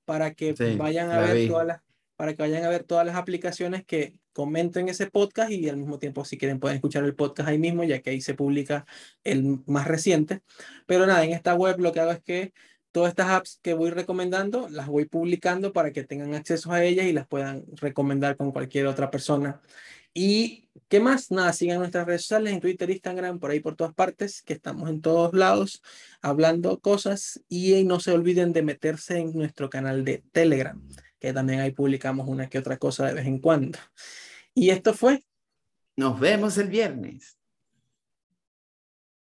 para que vayan a ver todas las para que vayan a ver todas las aplicaciones que comenten ese podcast y al mismo tiempo si quieren pueden escuchar el podcast ahí mismo ya que ahí se publica el más reciente. Pero nada, en esta web lo que hago es que todas estas apps que voy recomendando las voy publicando para que tengan acceso a ellas y las puedan recomendar con cualquier otra persona. Y qué más, nada, sigan nuestras redes sociales en Twitter, Instagram, por ahí por todas partes, que estamos en todos lados hablando cosas y no se olviden de meterse en nuestro canal de Telegram que también ahí publicamos una que otra cosa de vez en cuando. Y esto fue. Nos vemos el viernes.